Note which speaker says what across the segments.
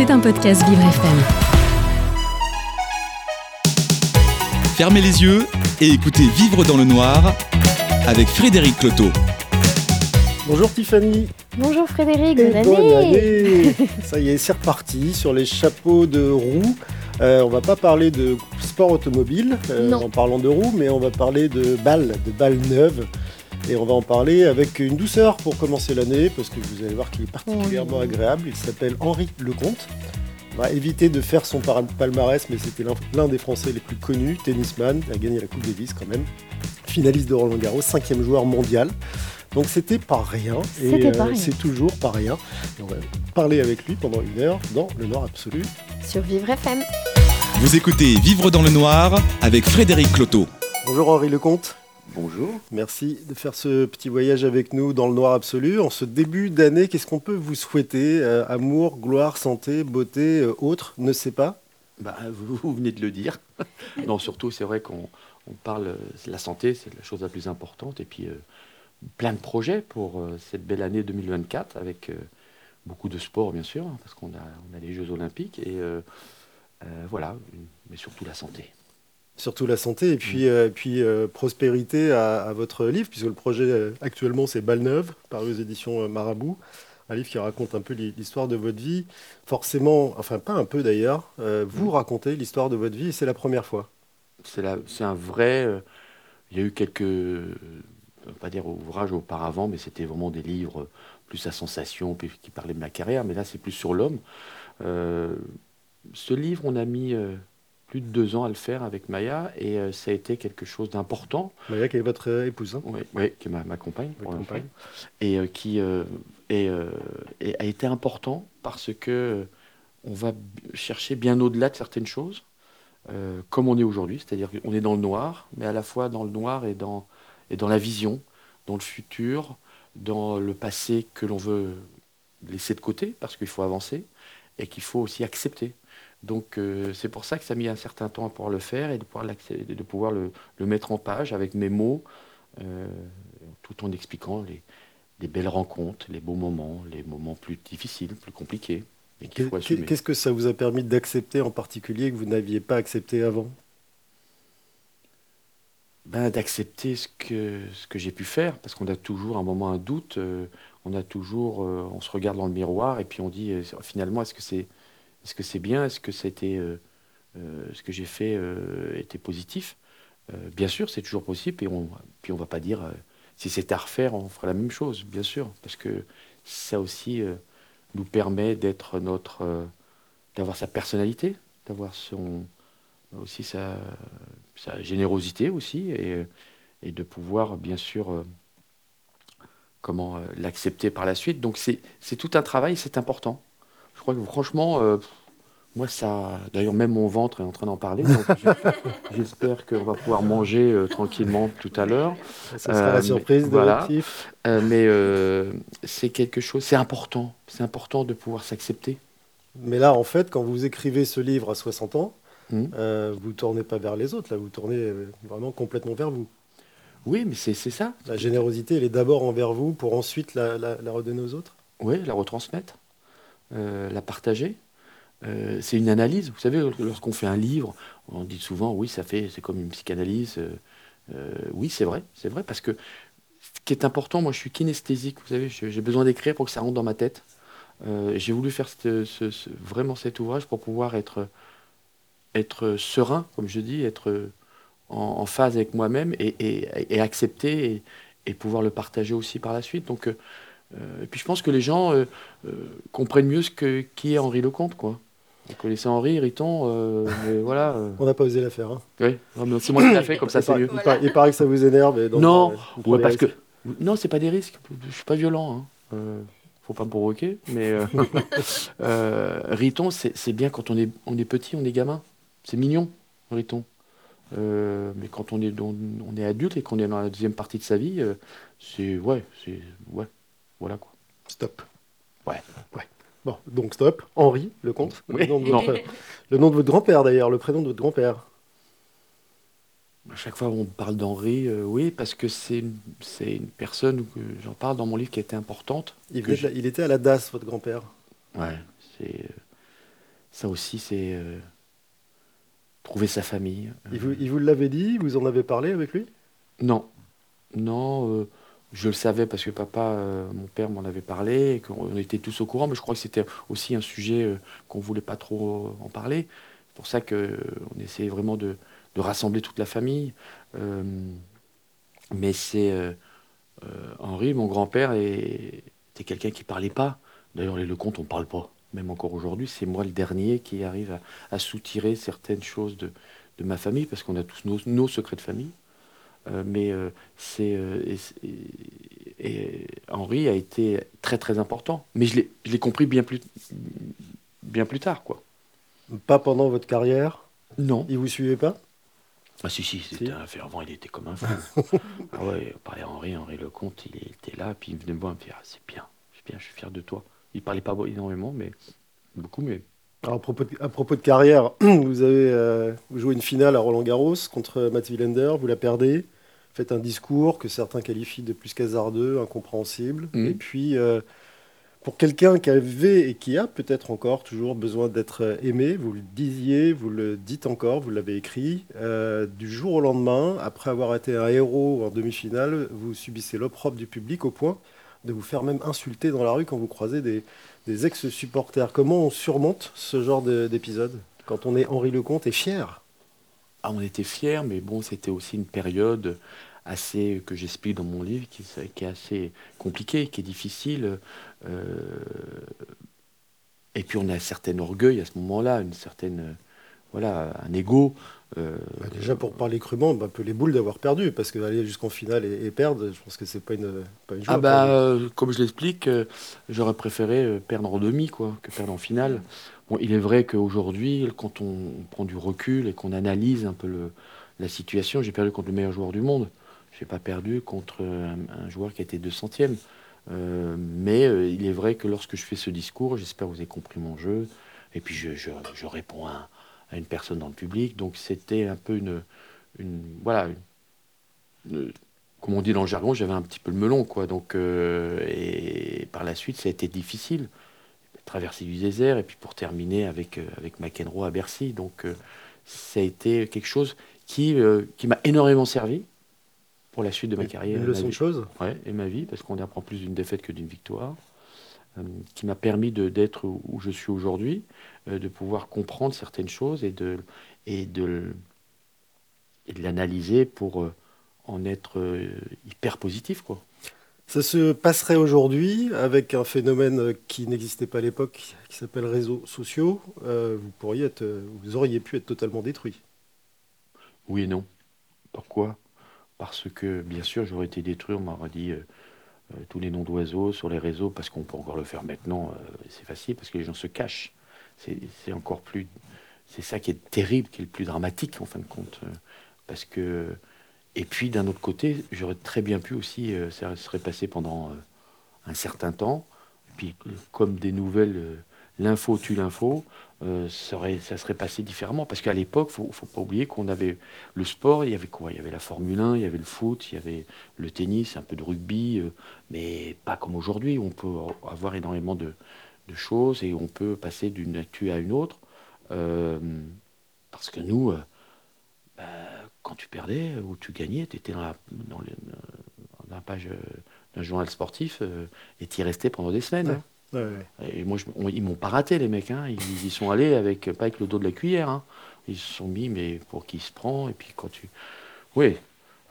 Speaker 1: C'est un podcast Vivre FM.
Speaker 2: Fermez les yeux et écoutez Vivre dans le noir avec Frédéric Cloteau.
Speaker 3: Bonjour Tiffany.
Speaker 4: Bonjour Frédéric, bonne année.
Speaker 3: bonne année. Ça y est, c'est reparti sur les chapeaux de roue. Euh, on va pas parler de sport automobile euh, en parlant de roues, mais on va parler de balles, de balles neuves. Et on va en parler avec une douceur pour commencer l'année, parce que vous allez voir qu'il est particulièrement
Speaker 4: Oui.
Speaker 3: agréable. Il s'appelle Henri Lecomte. On va éviter de faire son palmarès, mais c'était l'un- des Français les plus connus, tennisman, a gagné la Coupe Davis quand même, finaliste de Roland Garros, cinquième joueur mondial. Donc c'était pas rien, et
Speaker 4: C'était pas
Speaker 3: euh, c'est toujours pas rien. Et on va parler avec lui pendant une heure dans le Noir absolu.
Speaker 4: Sur Vivre FM.
Speaker 2: Vous écoutez Vivre dans le noir avec Frédéric Cloteau.
Speaker 3: Bonjour Henri Lecomte,
Speaker 5: Bonjour.
Speaker 3: merci de faire ce petit voyage avec nous dans le Noir absolu. En ce début d'année, qu'est-ce qu'on peut vous souhaiter Euh, Amour, gloire, santé, beauté, euh, autre, ne sais pas?
Speaker 5: Bah, vous, vous venez de le dire. non, surtout, c'est vrai qu'on on parle euh, la santé, c'est la chose la plus importante. Et puis, euh, plein de projets pour cette belle année 2024 avec beaucoup de sport, bien sûr, hein, parce qu'on a, on a les Jeux Olympiques. Et voilà, mais surtout la santé.
Speaker 3: Surtout la santé et puis, euh, puis euh, prospérité à, à votre livre, puisque le projet euh, actuellement c'est Balle Neuve, paru aux éditions Marabout. Un livre qui raconte un peu l'hi- l'histoire de votre vie. Forcément, enfin pas un peu d'ailleurs, vous racontez l'histoire de votre vie et c'est la première fois.
Speaker 5: C'est un vrai. il y a eu quelques, je veux pas dire ouvrages auparavant, mais c'était vraiment des livres plus à sensation, puis qui parlaient de ma carrière. Mais là, c'est plus sur l'homme. Ce livre, on a mis plus de deux ans à le faire avec Maya, et euh, ça a été quelque chose d'important.
Speaker 3: Maya qui est votre euh, épouse. hein
Speaker 5: Oui, oui, qui est ma, ma compagne. Pour. Et euh, qui est, a été important parce que on va chercher bien au-delà de certaines choses, comme on est aujourd'hui, c'est-à-dire qu'on est dans le noir, mais à la fois dans le noir et dans, et dans la vision, dans le futur, dans le passé que l'on veut laisser de côté parce qu'il faut avancer et qu'il faut aussi accepter. Donc euh, c'est pour ça que ça a mis un certain temps à pouvoir le faire et de pouvoir, de pouvoir le, le mettre en page avec mes mots, euh, tout en expliquant les, les belles rencontres, les beaux moments, les moments plus difficiles, plus compliqués.
Speaker 3: Qu'est-ce que ça vous a permis d'accepter en particulier que vous n'aviez pas accepté avant?
Speaker 5: Ben, d'accepter ce que, ce que j'ai pu faire, parce qu'on a toujours un moment un doute, euh, on a toujours, on se regarde dans le miroir et puis on dit finalement est-ce que c'est, est-ce que c'est bien, est-ce que c'était, euh, euh, ce que j'ai fait euh, était positif. Bien sûr, c'est toujours possible et on, puis on va pas dire si c'était à refaire, on ferait la même chose, bien sûr, parce que ça aussi nous permet d'être notre, d'avoir sa personnalité, d'avoir son, aussi sa, générosité aussi et, de pouvoir bien sûr comment l'accepter par la suite. Donc c'est c'est tout un travail, c'est important. Je crois que franchement, euh, moi ça, d'ailleurs même mon ventre est en train d'en parler. J'espère qu'on va pouvoir manger euh, tranquillement tout à l'heure.
Speaker 3: Ça sera
Speaker 5: Euh,
Speaker 3: la surprise
Speaker 5: mais-
Speaker 3: de
Speaker 5: voilà. Euh, mais c'est quelque chose, c'est important. C'est important de pouvoir s'accepter.
Speaker 3: Mais là, en fait, quand vous écrivez ce livre à 60 ans, euh, vous tournez pas vers les autres, là, vous tournez vraiment complètement vers vous.
Speaker 5: Oui, mais c'est ça.
Speaker 3: La générosité, elle est d'abord envers vous pour ensuite la, la- la redonner aux autres.
Speaker 5: Oui, la retransmettre, la partager. Euh, c'est une analyse. Vous savez, lorsqu'on fait un livre, on dit souvent, oui, ça fait, c'est comme une psychanalyse. Euh, euh, oui, c'est vrai, c'est vrai, parce que ce qui est important, moi, je suis kinesthésique. Vous savez, j'ai besoin d'écrire pour que ça rentre dans ma tête. Euh, j'ai voulu faire vraiment cet ouvrage pour pouvoir être, serein, comme je dis, être en, phase avec moi-même et, accepter et, et pouvoir le partager aussi par la suite. Donc, euh, euh, et puis je pense que les gens euh, euh, comprennent mieux ce que, qui est Henri Lecomte, quoi. Vous connaissez Henri, Riton, euh, mais voilà. euh,
Speaker 3: On n'a pas osé la faire. hein.
Speaker 5: oui, c'est moi qui l'ai fait, comme ça c'est mieux.
Speaker 3: il paraît- il paraît que ça vous énerve. et donc,
Speaker 5: Non,
Speaker 3: euh,
Speaker 5: Ouais, parce que non, c'est pas des risques. Je suis pas violent. Hein. Euh, faut pas me provoquer, mais euh, euh, Riton, c'est bien quand on est on est petit, on est gamin. C'est mignon, Riton. Euh, mais quand on est on, on est adulte et qu'on est dans la deuxième partie de sa vie, euh, c'est ouais, c'est ouais, voilà quoi.
Speaker 3: Stop.
Speaker 5: Ouais.
Speaker 3: Ouais. Bon, donc stop. Henri, le comte.
Speaker 5: Oui.
Speaker 3: Le, nom de votre, le nom de votre grand-père d'ailleurs, le prénom de votre grand-père.
Speaker 5: À chaque fois on parle d'Henri, euh, oui, parce que c'est une, c'est une personne que j'en parle dans mon livre qui était importante.
Speaker 3: Il,
Speaker 5: Que
Speaker 3: la- il était à la DAS, votre grand-père.
Speaker 5: Ouais, c'est. euh, Ça aussi, c'est euh, trouver sa famille.
Speaker 3: Il vous, il vous l'avait dit Vous en avez parlé avec lui?
Speaker 5: Non, non, euh, je le savais parce que papa, euh, mon père m'en avait parlé, et qu'on était tous au courant, mais je crois que c'était aussi un sujet euh, qu'on voulait pas trop en parler. C'est pour ça que on essayait vraiment de, de rassembler toute la famille. Euh, mais c'est euh, euh, Henri, mon grand-père, était quelqu'un qui parlait pas. D'ailleurs, les Lecomte, on parle pas. Même encore aujourd'hui, c'est moi le dernier qui arrive à, à soutirer certaines choses de, de ma famille, parce qu'on a tous nos, nos secrets de famille. Euh, mais euh, c'est euh, et, Henri a été très très important. Mais je l'ai je l'ai compris bien plus bien plus tard, quoi.
Speaker 3: Pas pendant votre carrière?
Speaker 5: Non.
Speaker 3: Il vous suivait pas?
Speaker 5: Ah si si, c'était
Speaker 3: Si.
Speaker 5: un fervent, il était comme un fou. ah ouais, parlait à Henri, Henri Lecomte, il était là, puis il venait me voir, il me dit ah, c'est bien, c'est bien, je suis fier de toi. Il parlait pas énormément, mais beaucoup, mais
Speaker 3: Alors, à, propos de, à propos de carrière, vous avez euh, jouez une finale à Roland Garros contre Mats Wilander, vous la perdez, faites un discours que certains qualifient de plus qu'hasardeux, incompréhensible.
Speaker 5: Mhm.
Speaker 3: Et puis, euh, pour quelqu'un qui avait et qui a peut-être encore toujours besoin d'être aimé, vous le disiez, vous le dites encore, vous l'avez écrit, euh, du jour au lendemain, après avoir été un héros en demi-finale, vous subissez l'opprobre du public au point de vous faire même insulter dans la rue quand vous croisez des, des ex-supporters. Comment on surmonte ce genre de- d'épisode quand on est Henri Lecomte et fier?
Speaker 5: Ah, on était fiers, mais bon, c'était aussi une période assez, que j'explique dans mon livre, qui, est- qui est assez compliquée, qui est difficile. euh, et puis on a un certain orgueil à ce moment-là, une certaine, voilà, un ego. euh,
Speaker 3: Bah, Déjà, pour parler crûment, bah, un peu les boules d'avoir perdu, parce qu'aller jusqu'en finale et, et perdre, je pense que c'est pas une, pas une joie.
Speaker 5: Ah bah, euh, comme je l'explique, euh, j'aurais préféré perdre en demi, quoi, que perdre en finale. Il est vrai qu'aujourd'hui, quand on, prend du recul et qu'on analyse un peu la situation, j'ai perdu contre le meilleur joueur du monde. J'ai pas perdu contre un, joueur qui a été 200e. Euh, mais euh, il est vrai que lorsque je fais ce discours, j'espère que vous avez compris mon jeu. Et puis je, je- je réponds à, une personne dans le public. Donc c'était un peu une, voilà, comme on dit dans le jargon, j'avais un petit peu le melon, quoi. Donc, euh, et par la suite, ça a été difficile. Traverser du désert, et puis pour terminer avec, euh, avec McEnroe à Bercy. Donc, euh, ça a été quelque chose qui, euh, qui m'a énormément servi pour la suite de ma carrière.
Speaker 3: Une leçon de choses
Speaker 5: Ouais, et ma vie, parce qu'on apprend plus d'une défaite que d'une victoire, qui m'a permis de- d'être où, je suis aujourd'hui, de pouvoir comprendre certaines choses et de, et de, et de l'analyser pour en être hyper positif. Quoi.
Speaker 3: Ça se passerait aujourd'hui avec un phénomène qui n'existait pas à l'époque, qui s'appelle réseaux sociaux. Euh, vous, auriez pu être totalement détruit.
Speaker 5: Oui et non. Pourquoi? Parce que, bien sûr, j'aurais été détruit, on m'aurait dit euh, euh, tous les noms d'oiseaux sur les réseaux, parce qu'on peut encore le faire maintenant, c'est facile, parce que les gens se cachent. C'est encore plus... C'est ça qui est terrible, qui est le plus dramatique, en fin de compte. parce que... Et puis, d'un autre côté, j'aurais très bien pu aussi, euh, ça serait passé pendant euh, un certain temps, puis comme des nouvelles, euh, l'info tue l'info, ça serait passé différemment. Parce qu'à l'époque, il ne faut pas oublier qu'on avait le sport, il y avait quoi? Il y avait la Formule 1, il y avait le foot, il y avait le tennis, un peu de rugby, mais pas comme aujourd'hui. On peut avoir énormément de, choses et on peut passer d'une actu à une autre. Parce que nous, bah, quand tu perdais ou tu gagnais, tu étais dans la, dans le- dans la page euh, d'un journal sportif euh, et tu y restais pendant des semaines.
Speaker 3: Ouais.
Speaker 5: hein.
Speaker 3: Ouais, ouais.
Speaker 5: Et moi, je- on- ils m'ont pas raté, les mecs. Hein. Ils, ils y sont allés avec, pas avec le dos de la cuillère. hein. Ils se sont mis, mais pour qui se prend. Et puis quand tu. Oui.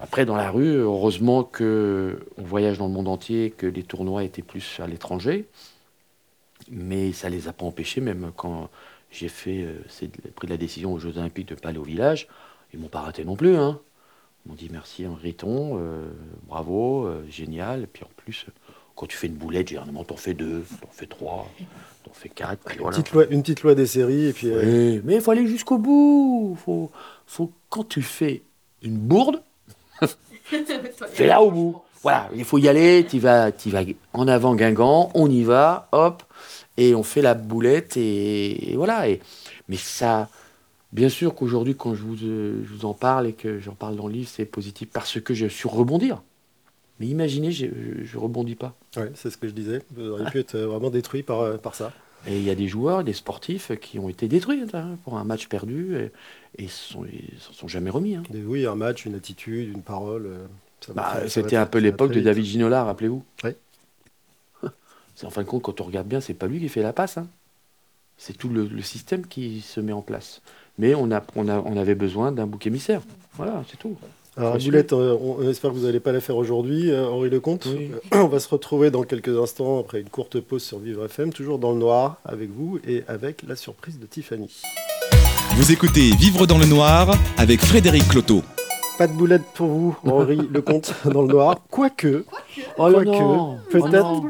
Speaker 5: Après, dans la rue, heureusement que on voyage dans le monde entier, que les tournois étaient plus à l'étranger. Mais ça les a pas empêchés, même quand j'ai fait, euh, c'est- pris la décision aux Jeux Olympiques de pas aller au village, ils m'ont pas raté non plus. Hein. Ils m'ont dit merci Henriton, euh, bravo, euh, génial. Et puis en plus, quand tu fais une boulette, généralement, t'en fais deux, t'en fais trois, t'en fais quatre. puis
Speaker 3: Une,
Speaker 5: voilà.
Speaker 3: petite loi, une petite loi des séries, et puis euh,
Speaker 5: Oui, mais il faut aller jusqu'au bout. Faut, faut, quand tu fais une bourde, fais-la au bout. Voilà, il faut y aller, tu vas, t'y vas en avant Guingamp, on y va, hop, et on fait la boulette, et, et voilà. Et, mais ça, bien sûr qu'aujourd'hui, quand je vous, euh, je vous en parle et que j'en parle dans le livre, c'est positif parce que je suis rebondir. Mais imaginez, je, je rebondis pas.
Speaker 3: ouais, c'est ce que je disais. Vous auriez pu être euh, vraiment détruit par, euh, par ça.
Speaker 5: Et il y a des joueurs, des sportifs qui ont été détruits hein, pour un match perdu et, et ils sont, ils s'en sont jamais remis. hein.
Speaker 3: Oui, un match, une attitude, une parole.
Speaker 5: Bah, C'était un peu l'époque de. David Ginola, rappelez-vous.
Speaker 3: Oui.
Speaker 5: En fin de compte, quand on regarde bien, c'est pas lui qui fait la passe. hein. C'est tout le, le système qui se met en place. Mais on, a, on, a, on avait besoin d'un bouc émissaire. Voilà, c'est tout.
Speaker 3: Alors, Boulette, euh, on, on espère que vous n'allez pas la faire aujourd'hui, euh, Henri Lecomte.
Speaker 5: Oui.
Speaker 3: Euh, On va se retrouver dans quelques instants après une courte pause sur Vivre FM, toujours dans le noir avec vous et avec la surprise de Tiffany.
Speaker 2: Vous écoutez Vivre dans le noir avec Frédéric Cloteau.
Speaker 3: Pas de boulette pour vous, Henri Lecomte, dans le noir. Quoique,
Speaker 5: Oh
Speaker 3: Quoique,
Speaker 5: non
Speaker 3: peut-être-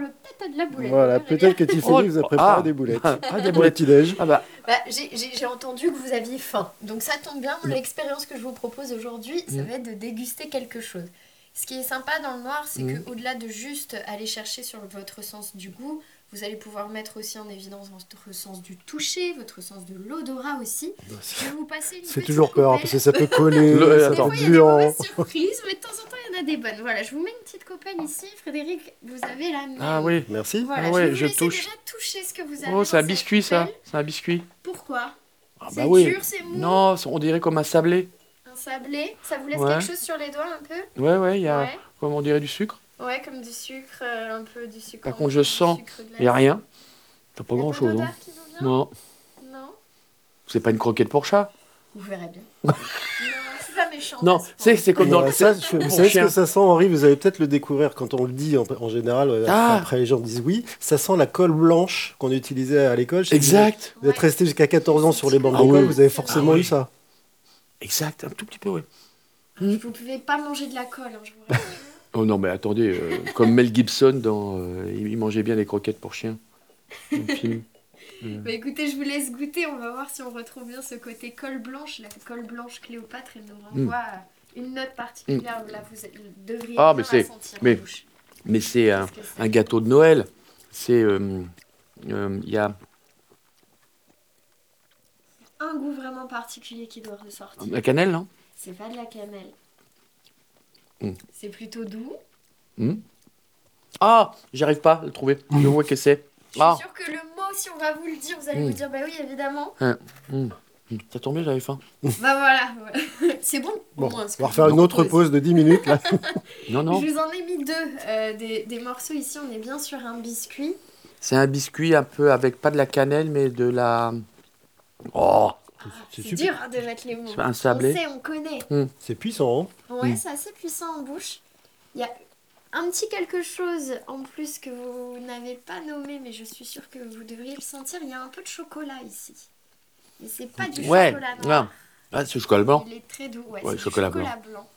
Speaker 5: Oh
Speaker 4: de la boulette.
Speaker 3: voilà,
Speaker 4: veux
Speaker 3: peut-être que. Tiffany
Speaker 5: Oh,
Speaker 3: vous a préparé
Speaker 5: ah.
Speaker 3: des boulettes.
Speaker 5: Ah, des boulettes.
Speaker 3: petit-déj.
Speaker 5: Ah bah,
Speaker 4: Bah, j'ai- entendu que vous aviez faim. Donc ça tombe bien, l'expérience que je vous propose aujourd'hui, ça
Speaker 5: Mm.
Speaker 4: va être de déguster quelque chose. Ce qui est sympa dans le noir, c'est
Speaker 5: Mm.
Speaker 4: que au-delà de juste aller chercher sur votre sens du goût, vous allez pouvoir mettre aussi en évidence votre sens du toucher, votre sens de l'odorat aussi. Je vais vous passer une
Speaker 3: Ça fait toujours peur,
Speaker 4: coupelle.
Speaker 3: parce que ça peut coller,
Speaker 5: Le-
Speaker 3: ça
Speaker 5: attends.
Speaker 3: peut
Speaker 4: Des fois, il y a
Speaker 3: être
Speaker 4: des surprises, mais de temps en temps, il y en a des bonnes. Voilà, je vous mets une petite coppelle ici. Frédéric, vous avez la même.
Speaker 5: ah oui.
Speaker 3: Merci.
Speaker 4: Voilà,
Speaker 5: Ah
Speaker 4: je
Speaker 5: ouais,
Speaker 4: vous
Speaker 5: je touche.
Speaker 4: déjà toucher ce que vous avez.
Speaker 5: Oh, c'est un biscuit ça. C'est un biscuit.
Speaker 4: Pourquoi?
Speaker 5: Ah
Speaker 4: C'est
Speaker 5: bah oui.
Speaker 4: dur, c'est mou.
Speaker 5: Non, on dirait comme un sablé.
Speaker 4: Un sablé, ça vous laisse
Speaker 5: Ouais.
Speaker 4: quelque chose sur les doigts un peu?
Speaker 5: Ouais, ouais, il y a,
Speaker 4: Ouais.
Speaker 5: comme on dirait, du sucre?
Speaker 4: Ouais, comme du sucre, euh, un peu du sucre.
Speaker 5: Par contre, je sens. Il n'y a rien. T'as pas
Speaker 4: Y a
Speaker 5: grand chose.
Speaker 4: d'odeur
Speaker 5: Hein. Non,
Speaker 4: Non
Speaker 5: c'est pas une croquette pour chat.
Speaker 4: Vous verrez bien. non, c'est pas méchant.
Speaker 5: Non, c'est comme dans le.
Speaker 3: ça, je- vous savez ce que ça sent, Henri? Vous allez peut-être le découvrir quand on le dit en, en général. euh,
Speaker 5: Ah.
Speaker 3: Après, les gens disent oui. Ça sent la colle blanche qu'on utilisait à l'école.
Speaker 5: Exact,
Speaker 3: Vous êtes resté jusqu'à 14 ans sur les bancs
Speaker 5: Ah
Speaker 3: d'école,
Speaker 5: oui.
Speaker 3: vous avez forcément
Speaker 5: Ah oui.
Speaker 3: eu ça.
Speaker 5: exact, un tout petit peu, oui.
Speaker 4: Vous pouvez pas manger de la colle, hein, je vous.
Speaker 5: Oh non, mais attendez, euh, comme Mel Gibson dans. euh, il mangeait bien les croquettes pour chiens.
Speaker 4: Bah écoutez, je vous laisse goûter, on va voir si on retrouve bien ce côté colle blanche. La colle blanche Cléopâtre, elle nous renvoie à une note particulière. Là, vous devriez
Speaker 5: Ah, mais
Speaker 4: la
Speaker 5: c'est- mais- c'est un, gâteau de Noël. C'est. euh, Il y a
Speaker 4: Un goût vraiment particulier qui doit ressortir.
Speaker 5: la cannelle, non?
Speaker 4: C'est pas de la cannelle.
Speaker 5: Mm.
Speaker 4: C'est plutôt doux.
Speaker 5: Hmm Ah, j'arrive pas à le trouver. Je vois que c'est.
Speaker 4: Je suis
Speaker 5: Ah.
Speaker 4: sûre que le mot, si on va vous le dire, vous allez vous dire bah oui, évidemment.
Speaker 5: Hmm. Ça tombe bien, j'avais faim.
Speaker 4: bah voilà, voilà. c'est bon.
Speaker 3: Bon,
Speaker 4: moins,
Speaker 3: on va refaire une autre pause de 10 minutes. Là.
Speaker 5: Non, non.
Speaker 4: Je vous en ai mis deux euh, des, des morceaux ici. On est bien sur un biscuit.
Speaker 5: C'est un biscuit un peu avec pas de la cannelle, mais de la. Oh
Speaker 3: C'est
Speaker 4: dur hein, de mettre les mots.
Speaker 5: C'est un sablé.
Speaker 4: On sait, on connaît.
Speaker 3: C'est puissant. hein.
Speaker 4: Ouais,
Speaker 5: Mm.
Speaker 4: c'est assez puissant en bouche. Il y a un petit quelque chose en plus que vous n'avez pas nommé, mais je suis sûre que vous devriez le sentir. Il y a un peu de chocolat ici. Mais c'est pas du
Speaker 5: Ouais,
Speaker 4: chocolat noir.
Speaker 5: ouais. Ah, c'est chocolat blanc.
Speaker 4: Il est très doux. Ouais,
Speaker 5: Ouais,
Speaker 4: c'est du
Speaker 5: chocolat
Speaker 4: chocolat blanc.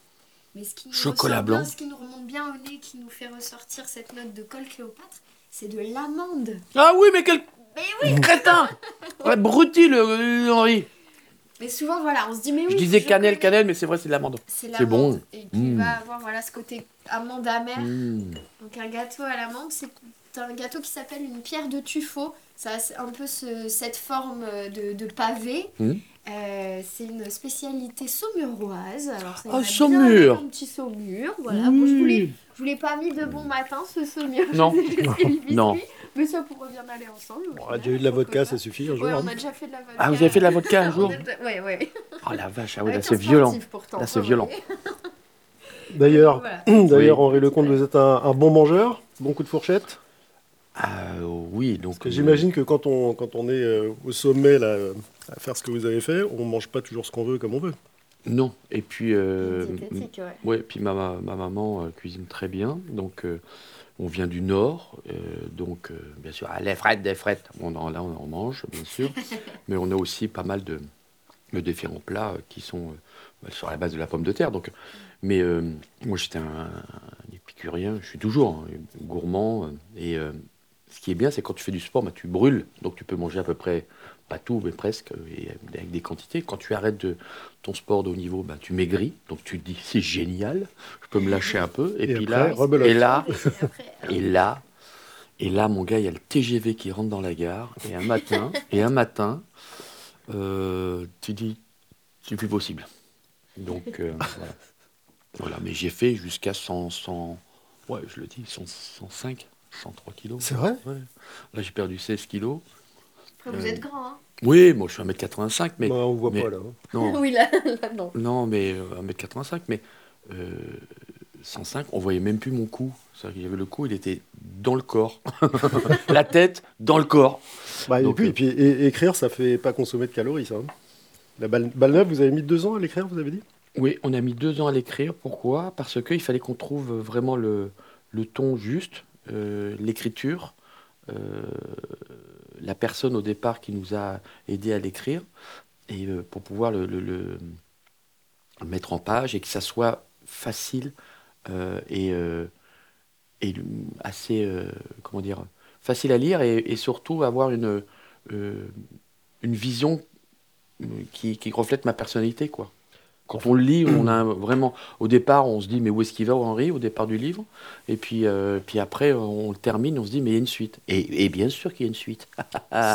Speaker 4: Mais ce qui nous
Speaker 5: Chocolat
Speaker 4: bien,
Speaker 5: blanc.
Speaker 4: ce qui nous remonte bien au nez, qui nous fait ressortir cette note de colle Cléopâtre, c'est de l'amande.
Speaker 5: Ah oui, mais quel
Speaker 4: Mais oui
Speaker 5: crétin Ouais, Bruti, le, le Henri.
Speaker 4: Mais souvent, voilà, on se dit, mais oui.
Speaker 5: Je disais
Speaker 4: je
Speaker 5: cannelle,
Speaker 4: connais.
Speaker 5: cannelle, mais c'est vrai, c'est de l'amande.
Speaker 4: C'est
Speaker 5: bon.
Speaker 4: l'amande. Et qui
Speaker 5: Mm.
Speaker 4: va avoir voilà, ce côté amande amère.
Speaker 5: Hmm.
Speaker 4: Donc un gâteau à l'amande, c'est un gâteau qui s'appelle une pierre de tuffeau. Ça a un peu ce- cette forme de, de pavé.
Speaker 5: Mhm.
Speaker 4: Euh, c'est une spécialité saumuroise. Alors, ça
Speaker 5: Ah, saumur.
Speaker 4: Un petit saumur. Voilà. Bon, je
Speaker 5: Oui.
Speaker 4: je vous l'ai pas mis de bon matin, ce saumur.
Speaker 5: Non. Non.
Speaker 4: Mais ça pourrait bien aller ensemble.
Speaker 3: On a déjà eu de la vodka, ça suffit un jour.
Speaker 4: Ouais,
Speaker 3: hein.
Speaker 4: on a déjà fait de la vodka.
Speaker 5: Ah, vous avez fait de la vodka un
Speaker 4: On
Speaker 5: jour
Speaker 4: a- Ouais, ouais.
Speaker 5: Oh la vache, ah oui, là c'est violent.
Speaker 4: pourtant.
Speaker 5: Là, c'est
Speaker 4: Ouais,
Speaker 5: violent.
Speaker 3: D'ailleurs,
Speaker 4: Voilà.
Speaker 3: d'ailleurs
Speaker 5: Oui.
Speaker 3: Henri Lecomte, vous êtes un, un bon mangeur, bon coup de fourchette?
Speaker 5: Ah oui, donc. Euh,
Speaker 3: j'imagine que quand on, quand on est euh, au sommet là, euh, à faire ce que vous avez fait, on mange pas toujours ce qu'on veut comme on veut.
Speaker 5: Non, et puis. euh,
Speaker 4: ouais.
Speaker 5: Ouais, puis ma, ma, ma maman euh, cuisine très bien, donc euh, on vient du nord, euh, donc euh, bien sûr, ah, les frettes, des frettes, on en, là on en mange, bien sûr, mais on a aussi pas mal de, de différents plats euh, qui sont euh, sur la base de la pomme de terre. Donc, mais moi j'étais un, un épicurien, je suis toujours hein, gourmand, et ce qui est bien, c'est quand tu fais du sport, bah, tu brûles, donc tu peux manger à peu près, pas tout, mais presque, et avec des quantités. Quand tu arrêtes de, ton sport de haut niveau, bah, tu maigris, donc tu te dis c'est génial, je peux me lâcher un peu. Et,
Speaker 3: Et
Speaker 5: puis
Speaker 3: après,
Speaker 5: là,
Speaker 3: rebelote.
Speaker 5: et là,
Speaker 4: Et
Speaker 5: là, et là, mon gars, il y a le TGV qui rentre dans la gare, et un matin, et un matin, euh, tu dis c'est plus possible. Donc euh, voilà. Voilà, mais j'ai fait jusqu'à 100, 100, ouais, je le dis, 100, 105, 103 kilos.
Speaker 3: C'est vrai?
Speaker 5: Ouais. Là, j'ai perdu 16 kilos.
Speaker 4: Vous
Speaker 5: Euh,
Speaker 4: êtes grand, hein
Speaker 5: Oui, moi je suis 1m85, mais.
Speaker 3: Bah, on voit
Speaker 5: mais-
Speaker 3: pas là. hein.
Speaker 5: Non,
Speaker 4: Oui, là, là, non.
Speaker 5: non mais euh, 1m85, mais euh, 105, on voyait même plus mon cou. C'est-à-dire qu'il y avait le cou, il était dans le corps. La tête dans le corps.
Speaker 3: Bah, et puis,
Speaker 5: euh,
Speaker 3: et puis, é- écrire, ça fait pas consommer de calories, ça. hein. La balle, balle neuve, vous avez mis deux ans à l'écrire, vous avez dit?
Speaker 5: Oui, on a mis deux ans à l'écrire. Pourquoi? Parce qu'il fallait qu'on trouve vraiment le, le ton juste, euh, l'écriture, euh, la personne au départ qui nous a aidé à l'écrire, et euh, pour pouvoir le, mettre en page et que ça soit facile euh, et, euh, et assez, facile à lire et, surtout avoir une, vision qui, qui reflète ma personnalité, quoi. Quand on le lit, on a vraiment. Au départ, on se dit, mais où est-ce qu'il va, Henri, au départ du livre? Et puis, euh, puis après, on le termine, on se dit, mais il y a une suite. Et, et bien sûr qu'il y a une suite.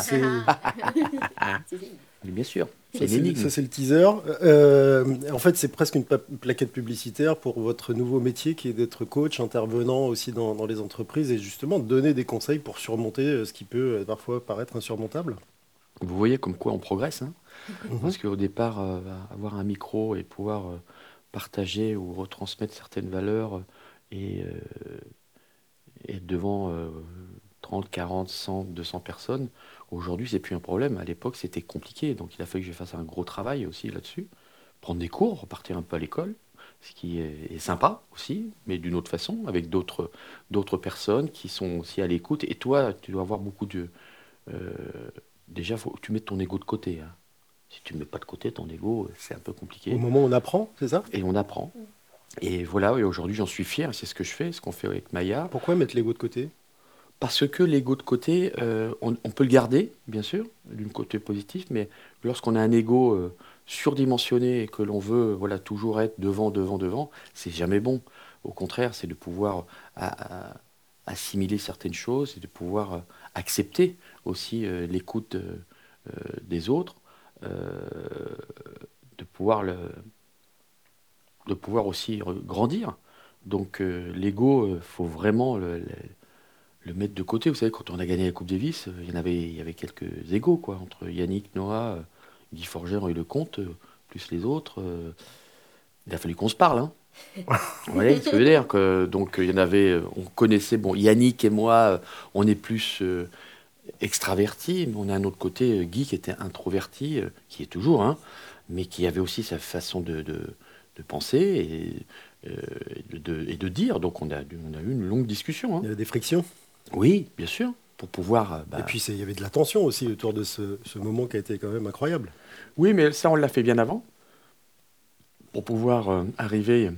Speaker 3: C'est-
Speaker 5: Mais bien sûr, c'est
Speaker 3: Ça, c'est
Speaker 5: énigme.
Speaker 3: ça, c'est le teaser. Euh, en fait, c'est presque une plaquette publicitaire pour votre nouveau métier qui est d'être coach, intervenant aussi dans, dans les entreprises et justement donner des conseils pour surmonter euh, ce qui peut parfois paraître insurmontable.
Speaker 5: Vous voyez comme quoi on progresse. Hein
Speaker 3: Mhm.
Speaker 5: Parce qu'au départ, euh, avoir un micro et pouvoir euh, partager ou retransmettre certaines valeurs euh, et être devant euh, 30, 40, 100, 200 personnes, aujourd'hui, c'est plus un problème. À l'époque, c'était compliqué. Donc, il a fallu que je fasse un gros travail aussi là-dessus. Prendre des cours, repartir un peu à l'école, ce qui est, sympa aussi, mais d'une autre façon, avec d'autres d'autres personnes qui sont aussi à l'écoute. Et toi, tu dois avoir beaucoup de. déjà, faut que tu mettes ton ego de côté. hein. Si tu ne mets pas de côté ton ego, c'est un peu compliqué.
Speaker 3: Au moment où on apprend, c'est ça?
Speaker 5: Et on apprend. Et voilà, et aujourd'hui j'en suis fier, c'est ce que je fais, ce qu'on fait avec Maya.
Speaker 3: Pourquoi mettre l'ego de côté?
Speaker 5: Parce que l'ego de côté, euh, on, on peut le garder, bien sûr, d'une côté positif, mais lorsqu'on a un ego euh, surdimensionné et que l'on veut voilà, toujours être devant, devant, devant, c'est jamais bon. Au contraire, c'est de pouvoir à- à- assimiler certaines choses et de pouvoir euh, accepter aussi euh, l'écoute euh, euh, des autres, euh, de pouvoir le, de pouvoir aussi grandir. Donc euh, l'ego, il faut vraiment le, le- le mettre de côté. Vous savez, quand on a gagné la Coupe Davis, euh, il y en avait, il y avait quelques égos quoi, entre Yannick, Noah, euh, Guy Forger et Lecomte, euh, plus les autres. euh, il a fallu qu'on se parle. Hein. Vous voyez ce que je veux dire que, Donc euh, il y en avait, euh, on connaissait, bon, Yannick et moi, euh, on est plus euh, extravertis, mais on a un autre côté, euh, Guy qui était introverti, euh, qui est toujours, hein, mais qui avait aussi sa façon de, de, de penser et, euh, et de, et de dire. Donc on a, on a eu une longue discussion. hein.
Speaker 3: Il y avait des frictions.
Speaker 5: Oui, bien sûr, pour pouvoir. bah,
Speaker 3: Et puis il y avait de la tension aussi autour de ce, ce moment qui a été quand même incroyable.
Speaker 5: Oui, mais ça, on l'a fait bien avant, pour pouvoir euh, arriver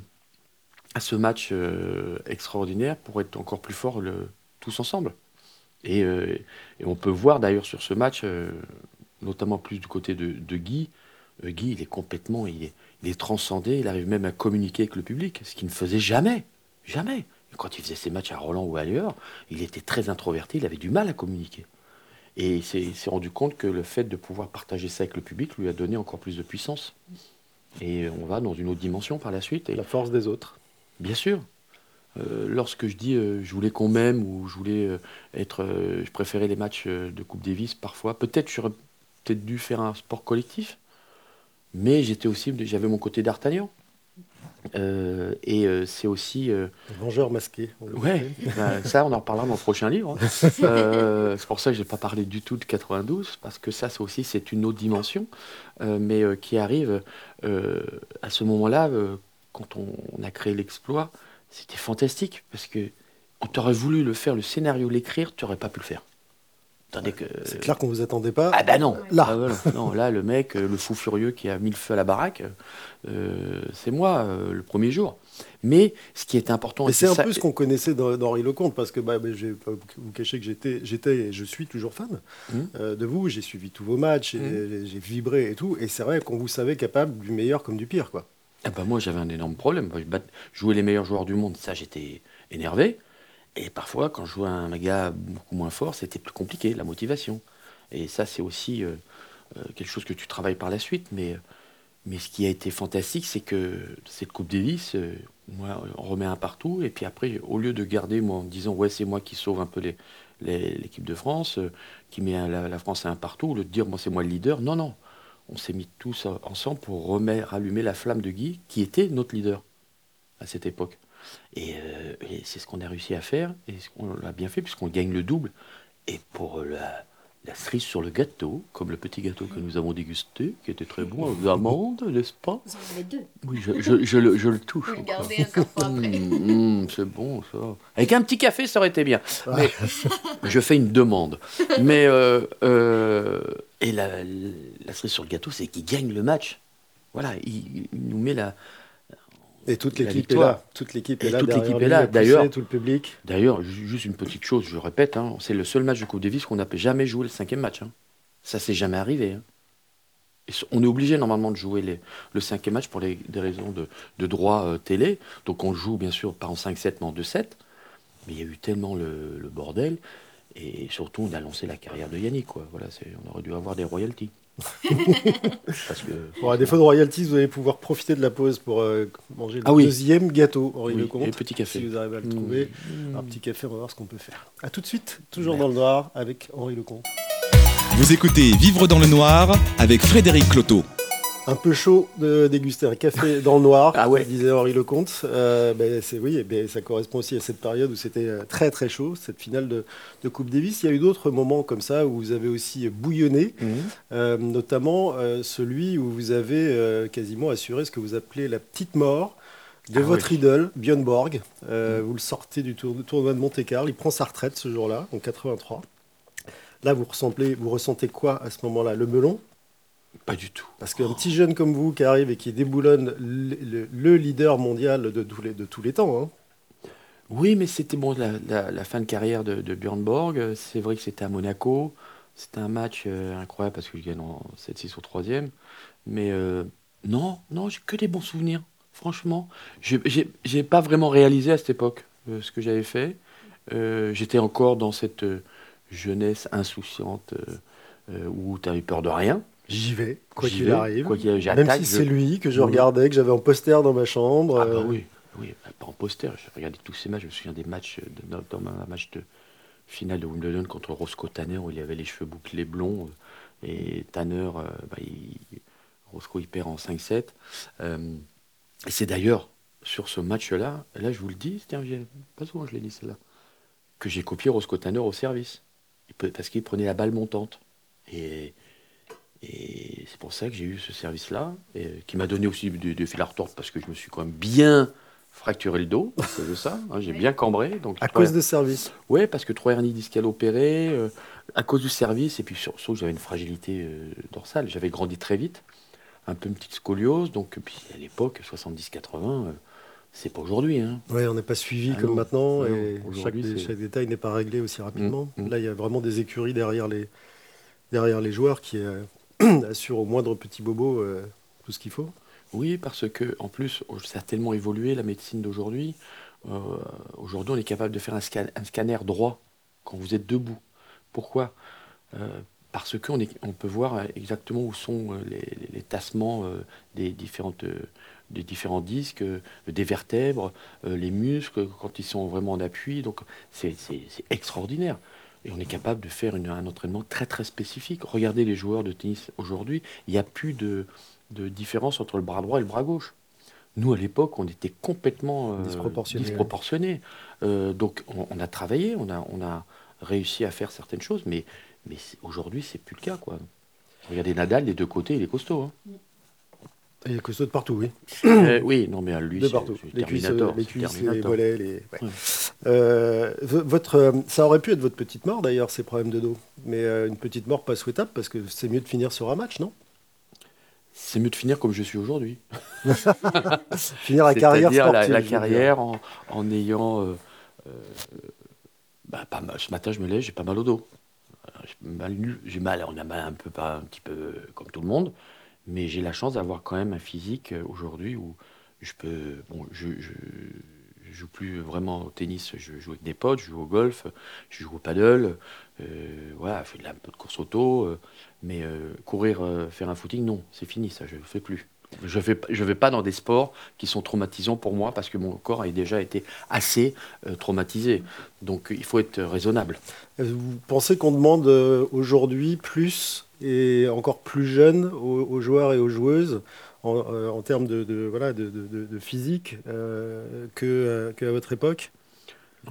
Speaker 5: à ce match euh, extraordinaire, pour être encore plus forts le- tous ensemble. Et, euh, et on peut voir d'ailleurs sur ce match, euh, notamment plus du côté de, de Guy, euh, Guy, il est complètement, il est, il est transcendé, il arrive même à communiquer avec le public, ce qu'il ne faisait jamais, jamais. Et quand il faisait ses matchs à Roland ou ailleurs, il était très introverti, il avait du mal à communiquer. Et il s'est il s'est rendu compte que le fait de pouvoir partager ça avec le public lui a donné encore plus de puissance. Et on va dans une autre dimension par la suite. Et
Speaker 3: La force des autres.
Speaker 5: bien sûr, euh, lorsque je dis euh, je voulais qu'on m'aime ou je voulais euh, être, je préférais les matchs de Coupe Davis parfois. Peut-être j'aurais peut-être dû faire un sport collectif, mais j'étais aussi, j'avais mon côté d'Artagnan. Et c'est aussi
Speaker 3: Vengeur masqué.
Speaker 5: Ouais, bah, ça, on en reparlera dans le prochain livre. hein. C'est pour ça que je n'ai pas parlé du tout de 92, parce que ça, c'est aussi, c'est une autre dimension, mais qui arrive à ce moment-là, quand on, on a créé l'exploit, c'était fantastique, parce que on t'aurait voulu le faire, le scénario, l'écrire, tu n'aurais pas pu le faire. Tandis que...
Speaker 3: C'est clair qu'on vous attendait pas.
Speaker 5: Ah bah non,
Speaker 3: Là.
Speaker 5: Ah voilà. non, là le mec, euh, le fou furieux qui a mis le feu à la baraque, euh, c'est moi euh, le premier jour. Mais ce qui est important,
Speaker 3: Mais
Speaker 5: et
Speaker 3: c'est un
Speaker 5: ça-
Speaker 3: peu ce qu'on connaissait dans- d'Henri Lecomte, parce que bah, bah, je vais pas vous cacher que j'étais, j'étais et je suis toujours fan euh, de vous. J'ai suivi tous vos matchs, et
Speaker 5: Mhm.
Speaker 3: j'ai vibré et tout. Et c'est vrai qu'on vous savait capable du meilleur comme du pire. quoi.
Speaker 5: Ah bah moi j'avais un énorme problème. Moi, je bat- jouer les meilleurs joueurs du monde, ça j'étais énervé. Et parfois quand je jouais un gars beaucoup moins fort, c'était plus compliqué, la motivation. Et ça c'est aussi euh, euh, quelque chose que tu travailles par la suite. Mais, mais ce qui a été fantastique, c'est que cette Coupe Davis, euh, moi on remet un partout. Et puis après, au lieu de garder moi en disant ouais c'est moi qui sauve un peu l'équipe de France, qui met la, France à un partout, le dire, moi c'est moi le leader. Non, non. On s'est mis tous ensemble pour remettre, rallumer la flamme de Guy, qui était notre leader à cette époque. Et, c'est ce qu'on a réussi à faire, et on l'a bien fait, puisqu'on gagne le double. Et pour la, la cerise sur le gâteau, comme le petit gâteau que nous avons dégusté, qui était très bon, aux amandes, n'est-ce pas?
Speaker 4: Vous en avez deux.
Speaker 5: Oui, je, je, je, le, je le, touche.
Speaker 4: Vous le gardez encore pour après.
Speaker 5: Mmh, c'est bon, ça. Avec un petit café, ça aurait été bien. Mais je fais une demande. Mais, euh, euh, et la, la, cerise sur le gâteau, c'est qu'il gagne le match. Voilà, il, il nous met la,
Speaker 3: et toute l'équipe est là. Toute l'équipe est là.
Speaker 5: Toute l'équipe est là. D'ailleurs,
Speaker 3: tout le public.
Speaker 5: D'ailleurs, juste une petite chose, je répète, hein, c'est le seul match de Coupe Davis qu'on n'a jamais joué le cinquième match. Hein. Ça s'est jamais arrivé. Hein. on est obligé normalement de jouer les, le cinquième match pour les, des raisons de, de droit euh, télé. Donc on joue bien sûr pas en 5-7 mais en 2-7. Mais il y a eu tellement le, le, bordel. Et surtout, on a lancé la carrière de Yannick. Quoi. Voilà, on aurait dû avoir des royalties.
Speaker 3: Parce que... bon, à défaut de royalties, vous allez pouvoir profiter de la pause pour euh, manger le ah deuxième gâteau, Henri oui, Lecomte.
Speaker 5: Et petit café.
Speaker 3: Si vous arrivez à le mmh. trouver. Mmh. Un petit café, on va voir ce qu'on peut faire. A tout de suite, toujours dans le noir, avec Henri Lecomte.
Speaker 2: Vous écoutez Vivre dans le noir avec Frédéric Cloteau
Speaker 3: un peu chaud de déguster un café dans le noir,
Speaker 5: ah ouais.
Speaker 3: disait Henri Lecomte. Euh, ben c'est oui, ben ça correspond aussi à cette période où c'était euh, très très chaud, cette finale de, Coupe Davis. Il y a eu d'autres moments comme ça où vous avez aussi bouillonné, mhm. euh, notamment celui où vous avez quasiment assuré ce que vous appelez la petite mort de ah votre idole, Björn Borg. Mhm. Vous le sortez du tournoi de Monte-Carlo, il prend sa retraite ce jour-là, en 83. Là, vous, ressemblez, vous ressentez quoi à ce moment-là? Le melon?
Speaker 5: Pas du tout.
Speaker 3: Parce qu'un petit jeune comme vous qui arrive et qui déboulonne le, leader mondial de tous les, de tous les temps. Hein.
Speaker 5: Oui, mais c'était bon, la, fin de carrière de, Björn Borg. C'est vrai que c'était à Monaco. C'était un match euh, incroyable parce qu'il gagne en 7-6 au troisième. Mais euh, non, non, j'ai que des bons souvenirs. Franchement, j'ai pas vraiment réalisé à cette époque euh, ce que j'avais fait. J'étais encore dans cette jeunesse insouciante où tu avais peur de rien.
Speaker 3: J'y vais, quoi qu'il arrive. Même si c'est lui que je regardais, que j'avais en poster dans ma chambre.
Speaker 5: Ah bah euh. oui, oui, pas en poster. J'ai regardé tous ces matchs. Je me souviens des matchs, de, dans un match de finale de Wimbledon contre Roscoe Tanner où il avait les cheveux bouclés blonds. Euh, et Tanner, euh, bah, Roscoe, il perd en 5-7. et c'est d'ailleurs sur ce match-là, là je vous le dis, tiens, pas souvent je l'ai dit celle-là, que j'ai copié Roscoe Tanner au service. Parce qu'il prenait la balle montante. Et et c'est pour ça que j'ai eu ce service-là, qui m'a donné aussi du, fil à retordre parce que je me suis quand même bien fracturé le dos à cause de ça. Hein, j'ai bien cambré. Donc,
Speaker 3: à cause de service
Speaker 5: Oui, parce que trois hernies discales opérées, euh, à cause du service, et puis surtout j'avais une fragilité euh, dorsale. J'avais grandi très vite, un peu une petite scoliose. Donc, puis à l'époque, 70-80, euh, c'est pas aujourd'hui. Hein.
Speaker 3: Oui, on n'est pas suivi ah comme maintenant, et chaque, détail n'est pas réglé aussi rapidement. Mmh, mmh. Là, il y a vraiment des écuries derrière les, derrière les joueurs qui, assure au moindre petit bobo euh, tout ce qu'il faut
Speaker 5: Oui, parce que en plus, ça a tellement évolué la médecine d'aujourd'hui. Euh, aujourd'hui, on est capable de faire un, scanner droit quand vous êtes debout. Pourquoi? Euh, Parce qu'on on peut voir exactement où sont les, tassements des, des différents disques, des vertèbres, les muscles quand ils sont vraiment en appui. Donc c'est extraordinaire. Et on est capable de faire un entraînement très très spécifique. Regardez les joueurs de tennis aujourd'hui, il n'y a plus de, différence entre le bras droit et le bras gauche. Nous, à l'époque, on était complètement
Speaker 3: euh,
Speaker 5: disproportionnés. Euh, donc, on, a travaillé, on a, on a réussi à faire certaines choses, mais, mais aujourd'hui, c'est plus le cas. Quoi. Regardez Nadal, les deux côtés, il est costaud. Hein.
Speaker 3: Il est costaud de partout, oui.
Speaker 5: Euh, oui, non, mais à lui,
Speaker 3: de partout. Les cuisses, les, cuisses, les volets, les... Euh, votre, euh, ça aurait pu être votre petite mort d'ailleurs, ces problèmes de dos. Mais une petite mort pas souhaitable parce que c'est mieux de finir sur un match, non?
Speaker 5: C'est mieux de finir comme je suis aujourd'hui.
Speaker 3: finir la carrière sportive.
Speaker 5: La, carrière en, en ayant. Bah, pas mal. Ce matin, je me lève, j'ai pas mal au dos. J'ai mal, j'ai mal, on a mal un peu, pas un petit peu comme tout le monde. Mais j'ai la chance d'avoir quand même un physique euh, aujourd'hui où je peux. Bon, je, je, joue plus vraiment au tennis, je joue avec des potes, je joue au golf, je joue au paddle, euh, voilà, je fais de course auto, euh, mais courir, faire un footing, non, c'est fini, ça, je ne fais plus. Je ne vais, pas dans des sports qui sont traumatisants pour moi parce que mon corps a déjà été assez traumatisé. Donc il faut être raisonnable.
Speaker 3: Vous pensez qu'on demande aujourd'hui plus et encore plus jeune aux, aux joueurs et aux joueuses en, euh, en termes de, de- voilà, de, physique euh, que, euh, qu'à votre époque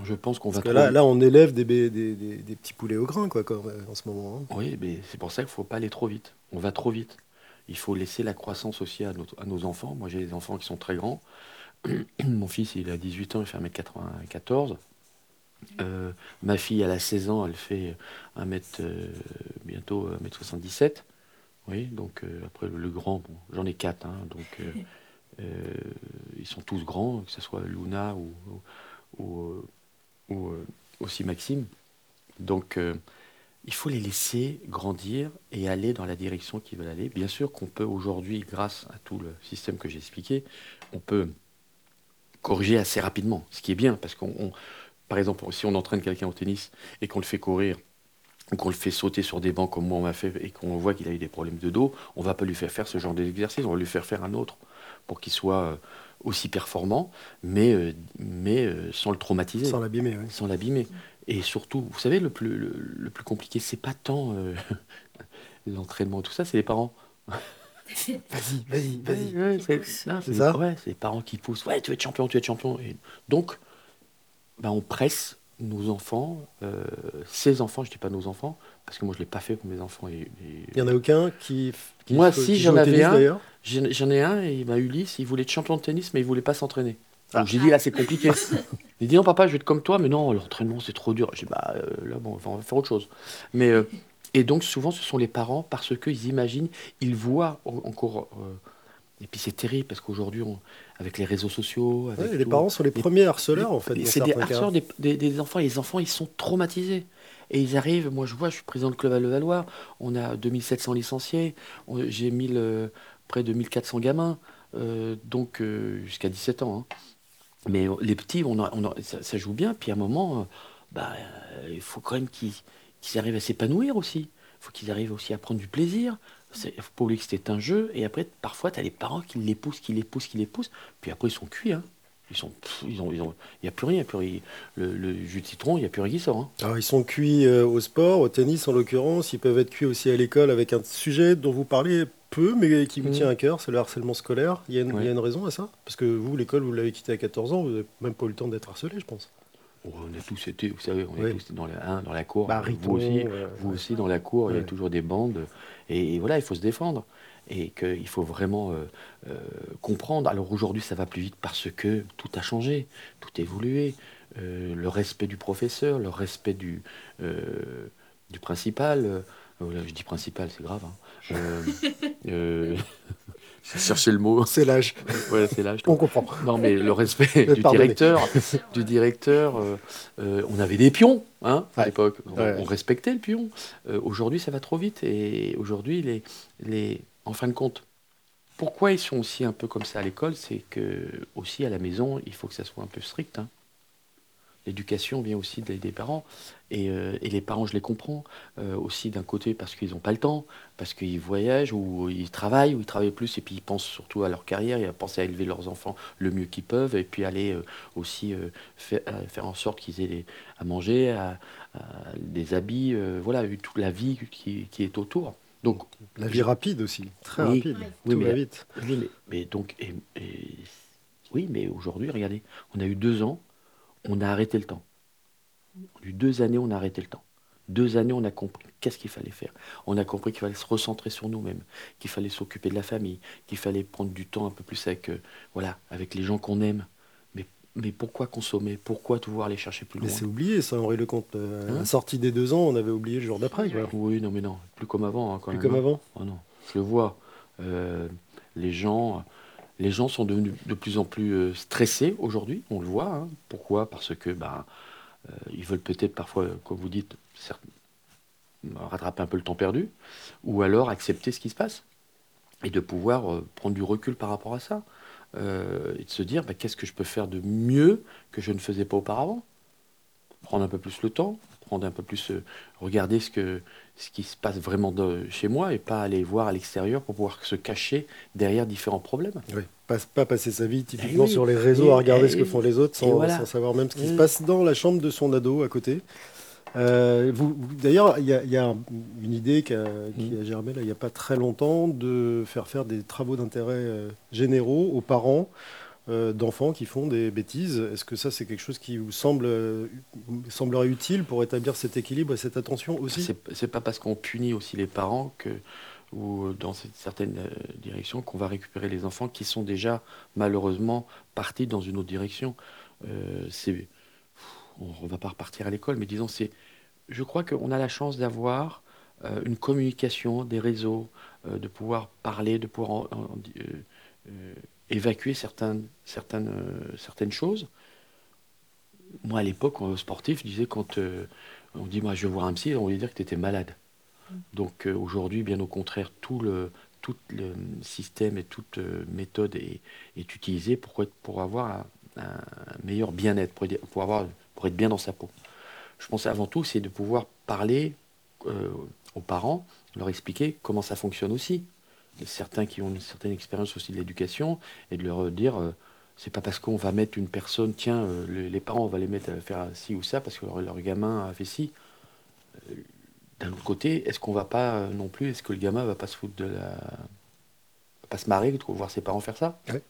Speaker 5: Je pense qu'on va
Speaker 3: que là, là, on élève des, des, des- des petits poulets au grain quoi, en ce moment. hein.
Speaker 5: Oui, mais c'est pour ça qu'il ne faut pas aller trop vite. On va trop vite. Il faut laisser la croissance aussi à, notre- à nos enfants. Moi, j'ai des enfants qui sont très grands. Mon fils, il a 18 ans, il fait 1m94. Euh, ma fille, elle a 16 ans, elle fait 1 mètre, euh, bientôt 1m77. Oui, donc euh, après le, grand, bon, j'en ai 4, donc euh, euh, ils sont tous grands, que ce soit Luna ou, ou, ou, euh, aussi Maxime. Donc euh, il faut les laisser grandir et aller dans la direction qu'ils veulent aller. Bien sûr qu'on peut aujourd'hui, grâce à tout le système que j'ai expliqué, on peut corriger assez rapidement, ce qui est bien, parce qu'on, on- par exemple, si on entraîne quelqu'un au tennis et qu'on le fait courir, ou qu'on le fait sauter sur des bancs comme moi on m'a fait, et qu'on voit qu'il a eu des problèmes de dos, on va pas lui faire faire ce genre d'exercice, on va lui faire faire un autre, pour qu'il soit euh, aussi performant, mais, euh, mais euh, sans le traumatiser
Speaker 3: Sans l'abîmer, oui.
Speaker 5: sans l'abîmer. Et surtout, vous savez, le plus, le, le plus compliqué, c'est pas tant euh, l'entraînement, tout ça, c'est les parents.
Speaker 3: Vas-y, vas-y, vas-y.
Speaker 5: Ouais, ouais, c'est
Speaker 3: ça
Speaker 5: ouais, c'est les parents qui poussent. Ouais, tu vas être champion, tu vas être champion. Et donc, ben, on presse nos enfants, euh, ces enfants, je dis pas nos enfants, parce que moi je l'ai pas fait pour mes enfants. Et, et-
Speaker 3: Il n'y en a aucun qui. qui
Speaker 5: Moi,
Speaker 3: qui
Speaker 5: si, j'en avais un. J'en ai un, et bah, Ulysse, il voulait être champion de tennis, mais il voulait pas s'entraîner.
Speaker 3: Ah.
Speaker 5: J'ai dit, là, c'est compliqué. il dit, non, papa, je vais être comme toi, mais non, l'entraînement, c'est trop dur. J'ai dit, bah, euh, là, bon, on va faire autre chose. Mais, euh, et donc, souvent, ce sont les parents, parce qu'ils imaginent, ils voient en- encore. euh, et puis, c'est terrible, parce qu'aujourd'hui, on- avec les réseaux sociaux. Avec
Speaker 3: Ouais, les parents sont les premiers harceleurs, en fait.
Speaker 5: C'est des harceleurs des, des- des enfants. Et les enfants, ils sont traumatisés. Et ils arrivent, moi je vois, je suis président de club à Levallois, on a 2700 licenciés, j'ai 1000, euh, près de 1400 gamins, euh, donc euh, jusqu'à 17 ans. hein. Mais les petits, on a- on a- ça, ça joue bien, puis à un moment, bah, il faut quand même qu'ils qu'ils arrivent à s'épanouir aussi. Il faut qu'ils arrivent aussi à prendre du plaisir. Il ne faut pas oublier que c'était un jeu. Et après, parfois, tu as les parents qui les poussent, qui les poussent, qui les poussent. Puis après, ils sont cuits. hein. Ils sont, pff, ils ont, ils ont, il n'y a plus rien. il y a plus rien. Le, le jus de citron, il n'y a plus rien qui sort. hein.
Speaker 3: Alors, ils sont cuits euh, au sport, au tennis en l'occurrence. Ils peuvent être cuits aussi à l'école avec un sujet dont vous parlez peu, mais qui vous
Speaker 5: Mhm.
Speaker 3: tient à cœur, c'est le harcèlement scolaire. Il y, a une,
Speaker 5: Ouais.
Speaker 3: il y a une raison à ça? Parce que vous, l'école, vous l'avez quitté à 14 ans, vous n'avez même pas eu le temps d'être harcelé, je pense.
Speaker 5: Oh, on a tous été, vous savez, on
Speaker 3: Oui.
Speaker 5: est tous dans la, hein, dans la cour.
Speaker 3: Bah,
Speaker 5: vous aussi,
Speaker 3: euh,
Speaker 5: vous aussi dans la cour, il y a toujours des bandes. Et, et voilà, il faut se défendre. Et qu'il faut vraiment euh, euh, comprendre. Alors aujourd'hui, ça va plus vite parce que tout a changé, tout a évolué. Euh, le respect du professeur, le respect du, euh, du principal. euh, voilà, je dis principal, c'est grave. hein. Cherché le mot.
Speaker 3: C'est l'âge,
Speaker 5: c'est
Speaker 3: on comprend.
Speaker 5: non, mais le respect du
Speaker 3: Pardonnez.
Speaker 5: directeur, du directeur, euh, euh, on avait des pions hein, à
Speaker 3: Ouais.
Speaker 5: l'époque. On,
Speaker 3: Ouais.
Speaker 5: on respectait le pion. Euh, aujourd'hui, ça va trop vite. Et aujourd'hui, les, les, en fin de compte, pourquoi ils sont aussi un peu comme ça à l'école C'est que aussi à la maison, il faut que ça soit un peu strict. hein. L'éducation vient aussi des, des parents. Et, euh, et les parents, je les comprends. euh, aussi d'un côté parce qu'ils n'ont pas le temps, parce qu'ils voyagent ou ils travaillent, ou ils travaillent plus, et puis ils pensent surtout à leur carrière et à penser à élever leurs enfants le mieux qu'ils peuvent, et puis aller euh, aussi euh, faire, euh, faire en sorte qu'ils aient à manger, à- à des habits, euh, voilà, toute la vie qui, qui est autour. Donc,
Speaker 3: La vie rapide aussi, très
Speaker 5: Oui.
Speaker 3: rapide.
Speaker 5: Oui,
Speaker 3: Tout
Speaker 5: mais
Speaker 3: va vite.
Speaker 5: oui, mais, mais donc, et- et- oui, mais aujourd'hui, regardez, on a eu deux ans, on a arrêté le temps. Eu deux années, on a arrêté le temps. Deux années, on a compris qu'est-ce qu'il fallait faire. On a compris qu'il fallait se recentrer sur nous-mêmes, qu'il fallait s'occuper de la famille, qu'il fallait prendre du temps un peu plus avec, euh, voilà, avec les gens qu'on aime. Mais, mais pourquoi consommer? Pourquoi devoir aller chercher plus
Speaker 3: Mais
Speaker 5: loin?
Speaker 3: c'est oublié, ça, Henri Lecomte. Euh,
Speaker 5: Hein?
Speaker 3: la sortie des deux ans, on avait oublié le jour d'après.
Speaker 5: Oui, non, mais non, plus comme avant. hein, quand
Speaker 3: Plus
Speaker 5: même,
Speaker 3: comme
Speaker 5: hein.
Speaker 3: avant.
Speaker 5: Oh non, je le vois. Euh, les, gens, les gens sont devenus de plus en plus euh, stressés aujourd'hui, on le voit. hein. Pourquoi? Parce que ben, ils veulent peut-être parfois, comme vous dites, rattraper un peu le temps perdu, ou alors accepter ce qui se passe, et de pouvoir euh, prendre du recul par rapport à ça, et de se dire ben, qu'est-ce que je peux faire de mieux que je ne faisais pas auparavant? Prendre un peu plus le temps, prendre un peu plus, euh, regarder ce, que, ce qui se passe vraiment de, chez moi et pas aller voir à l'extérieur pour pouvoir se cacher derrière différents problèmes.
Speaker 3: Oui. Pas, pas passer sa vie typiquement
Speaker 5: Eh oui.
Speaker 3: sur les réseaux
Speaker 5: Et-
Speaker 3: à regarder
Speaker 5: et-
Speaker 3: ce que font les autres sans,
Speaker 5: voilà.
Speaker 3: sans savoir même ce qui se
Speaker 5: Mm.
Speaker 3: passe dans la chambre de son ado à côté. Euh, vous, vous- D'ailleurs, il y, a- il y a une idée qui a, qui
Speaker 5: Mm.
Speaker 3: a germé là, il n'y a pas très longtemps de faire faire des travaux d'intérêt euh, généraux aux parents d'enfants qui font des bêtises. Est-ce que ça, c'est quelque chose qui vous semble, euh, semblerait utile pour établir cet équilibre et cette attention aussi?
Speaker 5: C'est pas parce qu'on punit aussi les parents que ou dans certaines euh, directions qu'on va récupérer les enfants qui sont déjà malheureusement partis dans une autre direction. Euh, on, on va pas repartir à l'école, mais disons c'est je crois qu'on a la chance d'avoir euh, une communication, des réseaux, euh, de pouvoir parler, de pouvoir en- euh, euh, évacuer certaines, certaines, euh, certaines choses. Moi, à l'époque, en sportif, je disais quand euh, on dit moi je veux voir un psy, on voulait dire que tu étais malade. Donc euh, aujourd'hui, bien au contraire, tout le, tout le système et toute euh, méthode est, est utilisée pour, être- pour avoir un, un meilleur bien-être, pour, être- pour, avoir, pour être bien dans sa peau. Je pense avant tout, c'est de pouvoir parler euh, aux parents, leur expliquer comment ça fonctionne aussi. Certains qui ont une certaine expérience aussi de l'éducation, et de leur dire, euh, c'est pas parce qu'on va mettre une personne, tiens, euh, les, parents, on va les mettre à faire ci ou ça, parce que leur, leur gamin a fait ci. Euh, D'un autre côté, est-ce qu'on va pas non plus, est-ce que le gamin va pas se foutre de la. va pas se marrer de voir ses parents faire ça?
Speaker 3: Ouais.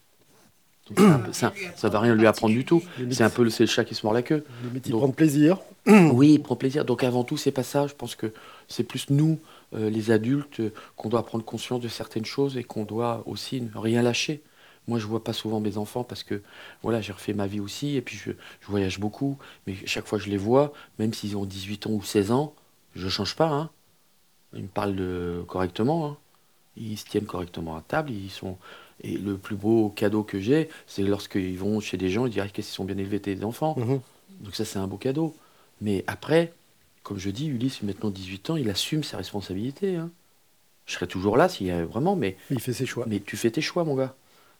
Speaker 5: Un peu- ça, ça va rien lui apprendre du tout. C'est un peu le, c'est le chat qui se mord la queue.
Speaker 3: y
Speaker 5: Donc-
Speaker 3: prendre plaisir.
Speaker 5: Oui, il prend plaisir. Donc avant tout, c'est pas ça. Je pense que c'est plus nous, les adultes, euh, qu'on doit prendre conscience de certaines choses et qu'on doit aussi ne rien lâcher. Moi, je vois pas souvent mes enfants parce que voilà, j'ai refait ma vie aussi et puis je, je voyage beaucoup. Mais chaque fois que je les vois, même s'ils ont 18 ans ou 16 ans, je change pas. Hein. Ils me parlent de- correctement. hein. Ils se tiennent correctement à table. Ils sont et le plus beau cadeau que j'ai, c'est lorsqu'ils vont chez des gens et dire Ah, qu'est-ce qu'ils sont bien élevés tes enfants.
Speaker 3: Mhm.
Speaker 5: Donc ça, c'est un beau cadeau. Mais après, comme je dis, Ulysse, maintenant 18 ans, il assume ses responsabilités. hein. Je serai toujours là s'il y a vraiment, mais,
Speaker 3: Il fait ses choix.
Speaker 5: mais tu fais tes choix, mon gars.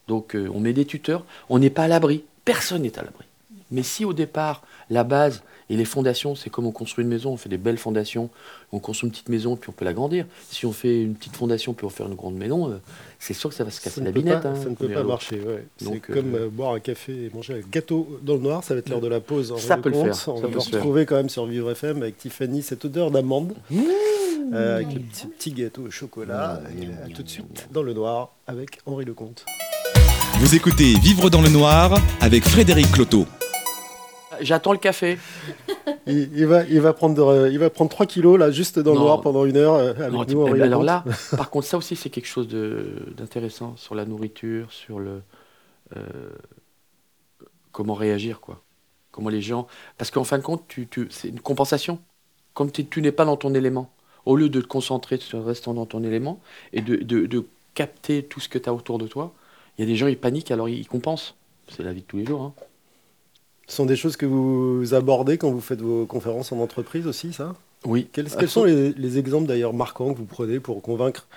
Speaker 5: Donc euh, on met des tuteurs, on n'est pas à l'abri. Personne n'est à l'abri. Mais si au départ, la base et les fondations, c'est comme on construit une maison, on fait des belles fondations, on construit une petite maison, puis on peut l'agrandir. Si on fait une petite fondation, puis on fait une grande maison, euh, c'est sûr que ça va se
Speaker 3: Ça
Speaker 5: casser
Speaker 3: ne
Speaker 5: la binette.
Speaker 3: pas,
Speaker 5: hein,
Speaker 3: ça ne peut pas marcher. ouais. C'est
Speaker 5: Donc,
Speaker 3: comme
Speaker 5: euh,
Speaker 3: euh, boire un café et manger un gâteau dans le noir. Ça va être l'heure de la pause. en
Speaker 5: Ça peut
Speaker 3: de
Speaker 5: le
Speaker 3: compte.
Speaker 5: faire,
Speaker 3: On
Speaker 5: ça
Speaker 3: va
Speaker 5: se faire.
Speaker 3: retrouver quand même sur Vivre FM avec Tiffany, cette odeur d'amande,
Speaker 5: Mmh.
Speaker 3: euh, avec le petit, petit gâteau au chocolat.
Speaker 5: Mmh.
Speaker 3: Et à tout de suite dans le noir avec Henri Lecomte.
Speaker 2: Vous écoutez Vivre dans le noir avec Frédéric Cloteau.
Speaker 5: J'attends le café.
Speaker 3: Il, il va, il, va prendre, euh, il va prendre 3 kilos là, juste dans le noir pendant une heure euh, avec
Speaker 5: Non,
Speaker 3: nous.
Speaker 5: eh ben alors là, par contre, ça aussi, c'est quelque chose d'intéressant sur la nourriture, sur le euh, comment réagir, quoi. Comment les gens, parce qu'en fin de compte, tu, tu- c'est une compensation. Comme tu, tu n'es pas dans ton élément, au lieu de te concentrer sur restant dans ton élément et de, de- de capter tout ce que tu as autour de toi, il y a des gens ils paniquent alors ils, ils compensent. C'est la vie de tous les jours. hein.
Speaker 3: Ce sont des choses que vous abordez quand vous faites vos conférences en entreprise aussi, ça?
Speaker 5: Oui.
Speaker 3: Quels, quels sont les, les exemples d'ailleurs marquants que vous prenez pour convaincre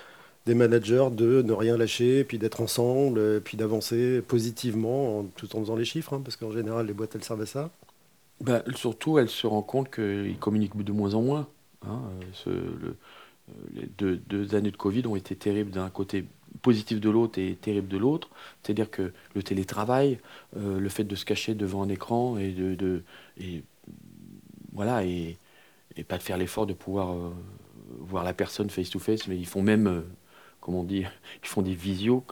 Speaker 3: des managers de ne rien lâcher, puis d'être ensemble, euh, puis d'avancer positivement en- tout en faisant les chiffres, hein, parce qu'en général les boîtes elles servent à ça?
Speaker 5: Ben, surtout, elle se rend compte qu'ils communiquent de moins en moins. hein. Euh, ce- le- les deux, deux années de Covid ont été terribles d'un côté positif de l'autre et terrible de l'autre. C'est-à-dire que le télétravail, euh, le fait de se cacher devant un écran et de, de- et, voilà et, et pas de faire l'effort de pouvoir euh, voir la personne face to face, mais ils font même, euh, comment on dit, ils font des visios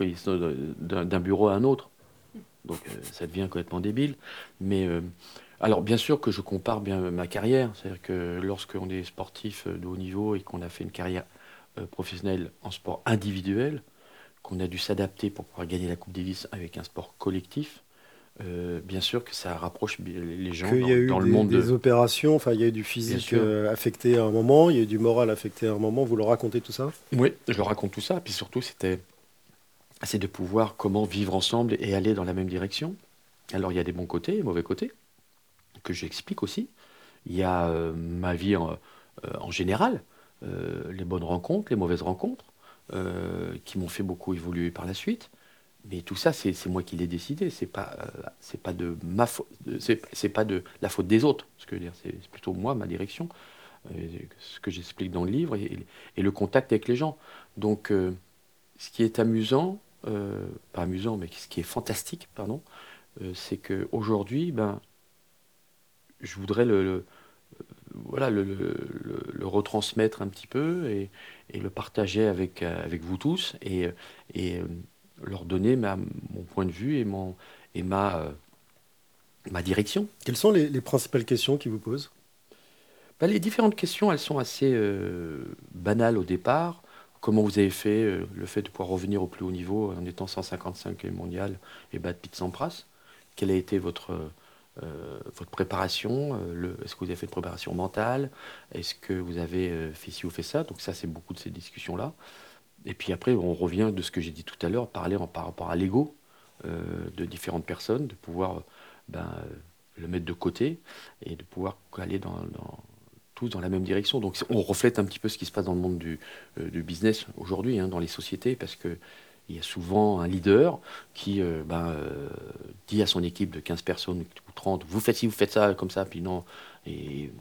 Speaker 5: d'un bureau à un autre. Donc euh, ça devient complètement débile. Mais alors, bien sûr que je compare bien ma carrière. C'est-à-dire que lorsqu'on est sportif de haut niveau et qu'on a fait une carrière professionnelle en sport individuel, qu'on a dû s'adapter pour pouvoir gagner la Coupe Davis avec un sport collectif, euh, bien sûr que ça rapproche les gens dans,
Speaker 3: y a eu
Speaker 5: dans
Speaker 3: des,
Speaker 5: le monde.
Speaker 3: des
Speaker 5: de-
Speaker 3: opérations, enfin il y a eu du physique euh, affecté à un moment, il y a eu du moral affecté à un moment, vous leur racontez tout ça?
Speaker 5: Oui, je leur raconte tout ça. Puis surtout, c'était c'est de pouvoir comment vivre ensemble et aller dans la même direction. Alors, il y a des bons côtés et mauvais côtés que j'explique aussi. Il y a euh, ma vie en, en général, les bonnes rencontres, les mauvaises rencontres, euh, qui m'ont fait beaucoup évoluer par la suite. mais tout ça, c'est moi qui l'ai décidé. C'est pas, euh, pas de pas de la faute des autres. C'est plutôt moi, ma direction, euh, ce que j'explique dans le livre et, le contact avec les gens. Donc, ce qui est amusant, pas amusant, mais ce qui est fantastique, pardon, c'est que aujourd'hui, ben, je voudrais le, voilà, le, le, retransmettre un petit peu et, et le partager avec, avec vous tous. Et, et leur donner ma, mon point de vue et, mon, et ma, euh, ma direction.
Speaker 3: Quelles sont les, les principales questions qu'ils vous posent?
Speaker 5: Bah, Les différentes questions, elles sont assez euh, banales au départ. Comment vous avez fait euh, le fait de pouvoir revenir au plus haut niveau en étant 155 mondial et battre Pete Sampras? Quelle a été votre, votre préparation Est-ce que vous avez fait une préparation mentale Est-ce que vous avez fait ci ou fait ça Donc ça, c'est beaucoup de ces discussions-là. Et puis après, on revient de ce que j'ai dit tout à l'heure, parler en, par rapport à l'ego euh, de différentes personnes, de pouvoir ben, le mettre de côté et de pouvoir aller dans, tous dans la même direction. Donc on reflète un petit peu ce qui se passe dans le monde du, euh, business aujourd'hui, hein, dans les sociétés, parce que il y a souvent un leader qui euh, ben, dit à son équipe de 15 personnes ou 30, vous faites ci, vous faites ça, comme ça, puis non, et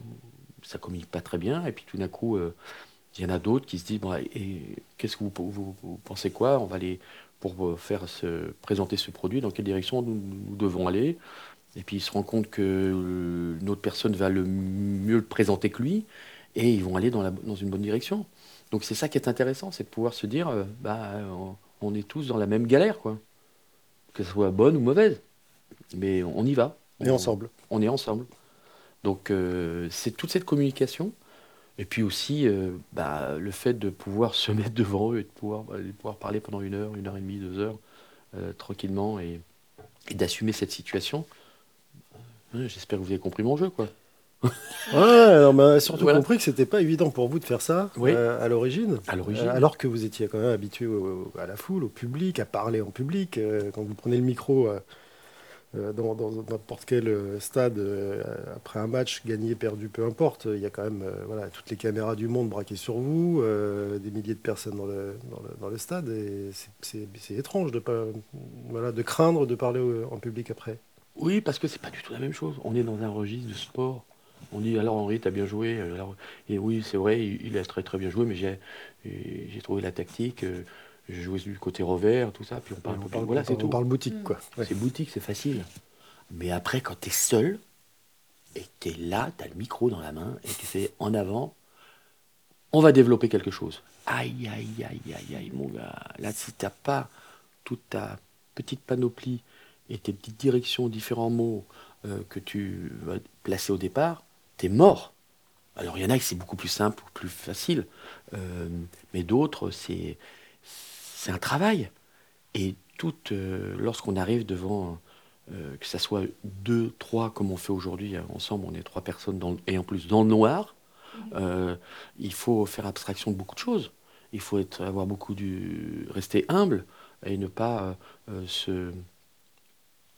Speaker 5: ça communique pas très bien, et puis tout d'un coup il y en a d'autres qui se disent bon, et qu'est-ce que vous, pensez quoi? On va aller pour euh, faire se présenter ce produit, dans quelle direction nous, devons aller? Et puis ils se rendent compte que euh, notre personne va le mieux le présenter que lui, et ils vont aller dans, la, dans une bonne direction. Donc c'est ça qui est intéressant, c'est de pouvoir se dire euh, bah est tous dans la même galère, quoi. Que ce soit bonne ou mauvaise. Mais on y va.
Speaker 3: On est ensemble.
Speaker 5: On est ensemble. Donc c'est toute cette communication et puis aussi, euh, bah, le fait de pouvoir se mettre devant eux et de pouvoir, bah, pouvoir parler pendant une heure, une heure et demie, deux heures, euh, tranquillement, et, d'assumer cette situation. Euh, j'espère que vous avez compris mon jeu, quoi.
Speaker 3: Ouais, on m'a surtout compris que c'était pas évident pour vous de faire ça à l'origine.
Speaker 5: À l'origine.
Speaker 3: alors que vous étiez quand même habitué à la foule, au public, à parler en public. quand vous prenez le micro euh, dans, n'importe quel euh, stade, euh, après un match, gagné, perdu, peu importe, il y a quand même voilà, toutes les caméras du monde braquées sur vous, des milliers de personnes dans le, dans le, stade, et c'est étrange de, pas, voilà, de craindre de parler en public après.
Speaker 5: Oui, parce que c'est pas du tout la même chose. On est dans un registre de sport. On dit alors Henri, tu as bien joué. et oui, c'est vrai, il, a très très bien joué, mais j'ai trouvé la tactique je jouais du côté revers, tout ça, puis on parle,
Speaker 3: on parle voilà, c'est tout. On parle boutique, quoi.
Speaker 5: C'est boutique, c'est facile. Mais après, quand tu es seul, et tu es là, tu as le micro dans la main, et tu fais en avant, on va développer quelque chose. Aïe, aïe, aïe, aïe, aïe, mon gars. Là, si tu pas toute ta petite panoplie et tes petites directions, différents mots euh, que tu vas placer au départ, mort. Alors, il y en a qui c'est beaucoup plus simple, plus facile, euh, mais d'autres, c'est c'est un travail. Et tout, euh, lorsqu'on arrive devant, euh, que ça soit deux, trois, comme on fait aujourd'hui, ensemble, on est trois personnes, dans, et en plus dans le noir, mhm. il faut faire abstraction de beaucoup de choses. Il faut être, avoir beaucoup du, rester humble et ne pas se,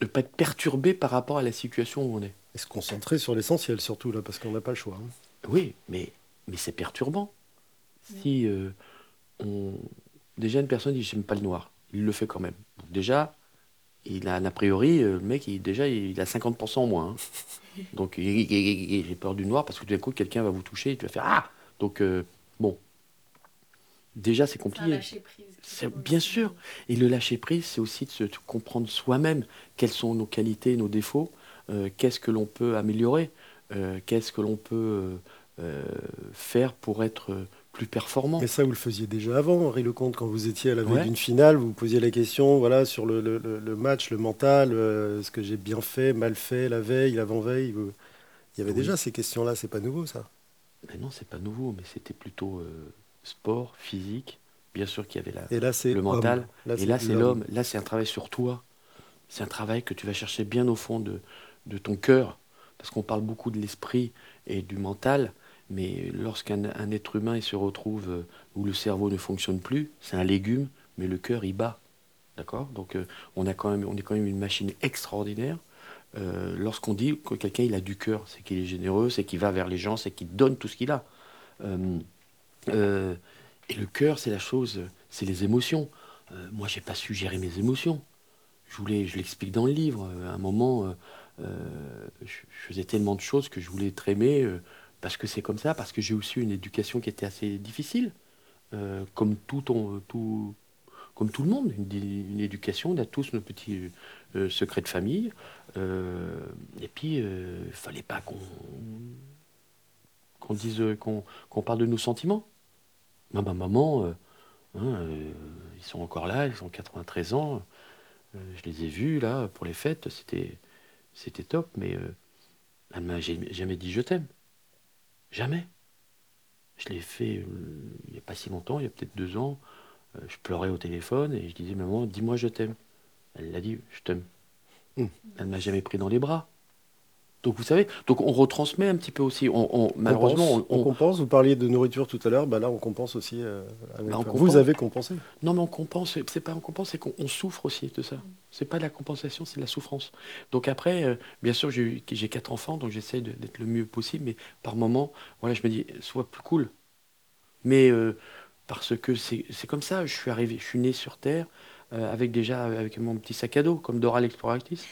Speaker 5: ne pas être perturbé par rapport à la situation où on est.
Speaker 3: Et se concentrer sur l'essentiel surtout là, parce qu'on n'a pas le choix. Hein.
Speaker 5: Oui, mais, mais c'est perturbant. Si on, déjà une personne dit j'aime pas le noir. Il le fait quand même. déjà, il a, a priori, euh, le mec, il, déjà, il a 50% en moins. Hein. Donc, j'ai peur du noir parce que tout d'un coup, quelqu'un va vous toucher et tu vas faire Ah Donc, euh, bon. Déjà, c'est compliqué. Bien sûr. Et le lâcher prise, c'est aussi de se comprendre soi-même quelles sont nos qualités, nos défauts, euh, qu'est-ce que l'on peut améliorer, qu'est-ce que l'on peut faire pour être plus performant.
Speaker 3: Mais ça, vous le faisiez déjà avant, Henri Lecomte, quand vous étiez à la veille d'une finale, vous, posiez la question voilà, sur le, le, match, le mental, euh, ce que j'ai bien fait, mal fait, la veille, l'avant-veille. Il y avait déjà ces questions-là, c'est pas nouveau ça?
Speaker 5: Mais Non, c'est pas nouveau, mais c'était plutôt euh, sport, physique. Bien sûr qu'il y avait la,
Speaker 3: Et là,
Speaker 5: le mental. et là, c'est l'homme. Là, c'est un travail sur toi. C'est un travail que tu vas chercher bien au fond de, de ton cœur. Parce qu'on parle beaucoup de l'esprit et du mental mais lorsqu'un être humain il se retrouve euh, où le cerveau ne fonctionne plus, c'est un légume, mais le cœur il bat. D'accord? Donc euh, on, a quand même, on est quand même une machine extraordinaire. Euh, lorsqu'on dit que quelqu'un il a du cœur, c'est qu'il est généreux, c'est qu'il va vers les gens, c'est qu'il donne tout ce qu'il a. et le cœur, c'est la chose, c'est les émotions. moi, j'ai pas su gérer mes émotions. je voulais, je l'explique dans le livre. À un moment, je, faisais tellement de choses que je voulais être aimé parce que c'est comme ça, parce que j'ai aussi une éducation qui était assez difficile, comme tout, le monde, une, éducation, on a tous nos petits euh, secrets de famille. Euh, et puis, euh, il ne fallait pas qu'on qu'on dise qu'on parle de nos sentiments. Ma, maman, hein, ils sont encore là, ils ont 93 ans. je les ai vus là pour les fêtes, c'était c'était top, mais elle m'a jamais dit je t'aime. Jamais. Je l'ai fait il n'y a pas si longtemps, il y a peut-être deux ans. Euh, je pleurais au téléphone et je disais, maman, dis-moi je t'aime. Elle l'a dit, je t'aime. Hmm. Elle ne m'a jamais pris dans les bras. Donc vous savez, donc on retransmet un petit peu aussi. On,
Speaker 3: malheureusement, on, compense. Vous parliez de nourriture tout à l'heure, bah là on compense aussi. Euh, bah, vous avez compensé
Speaker 5: Non, mais on compense. C'est pas on compense, c'est qu'on souffre aussi de ça. C'est pas de la compensation, c'est de la souffrance. Donc après, euh, bien sûr, j'ai quatre enfants, donc j'essaie d'être le mieux possible, mais par moment, voilà, je me dis, sois plus cool. Mais parce que c'est comme ça. Je suis arrivé, je suis né sur Terre euh, avec déjà avec mon petit sac à dos, comme Dora l'exploratrice.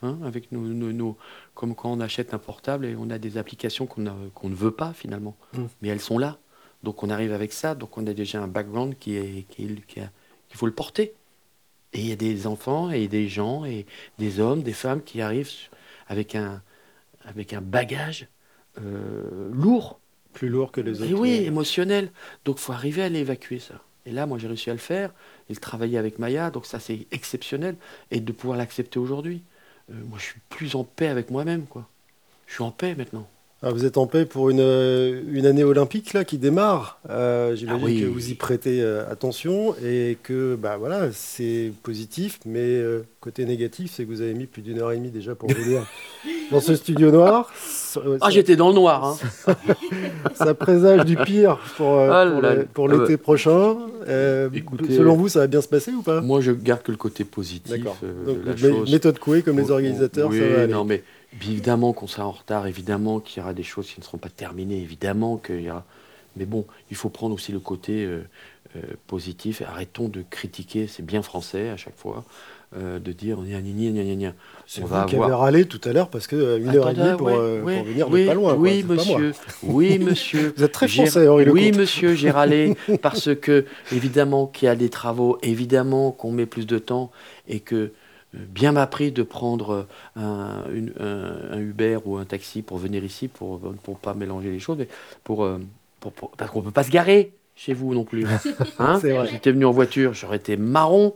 Speaker 5: Hein, avec nos, nos, comme quand on achète un portable et on a des applications qu'on ne veut pas finalement, mm. mais elles sont là. Donc on arrive avec ça, donc on a déjà un background qui est qu'il faut le porter. Et il y a des enfants et des gens et des hommes, des femmes qui arrivent avec un avec un bagage euh, lourd
Speaker 3: plus lourd que les autres.
Speaker 5: Et oui, émotionnel. Donc, faut arriver à l'évacuer, ça. Et là, moi, j'ai réussi à le faire. Et de travailler avec Maya, donc ça, c'est exceptionnel. Et de pouvoir l'accepter aujourd'hui. Euh, moi, je suis plus en paix avec moi-même, quoi. Je suis en paix maintenant.
Speaker 3: Ah, vous êtes en paix pour une, euh, une année olympique là qui démarre. Euh, J'imagine ah que vous y prêtez euh, attention et que bah voilà c'est positif, mais euh, côté négatif c'est que vous avez mis plus d'une heure et demie déjà pour venir dans ce studio noir.
Speaker 5: Ah j'étais dans le noir.
Speaker 3: Hein. ça présage du pire pour, oh pour l'été prochain. Écoutez, selon vous ça va bien se passer ou pas?
Speaker 5: Moi je garde que le côté positif. D'accord.
Speaker 3: méthode Coué comme les organisateurs ça va aller.
Speaker 5: Non mais évidemment qu'on sera en retard, évidemment qu'il y aura des choses qui ne seront pas terminées, évidemment qu'il y aura. Mais bon, il faut prendre aussi le côté euh, euh, positif. Arrêtons de critiquer, c'est bien français à chaque fois, euh, de dire gna gna gna gna
Speaker 3: C'est vous qui avez râlé tout à l'heure parce que une heure et demie pour, venir de pas loin.
Speaker 5: Oui, monsieur. Oui, monsieur.
Speaker 3: vous êtes très français, Henri
Speaker 5: Oui, monsieur, j'ai râlé parce que, évidemment, qu'il y a des travaux, évidemment qu'on met plus de temps et que bien m'appris de prendre un, Uber ou un taxi pour venir ici, pour ne pas mélanger les choses, mais pour, euh, parce qu'on ne peut pas se garer chez vous non plus. Hein J'étais venu en voiture, j'aurais été marron.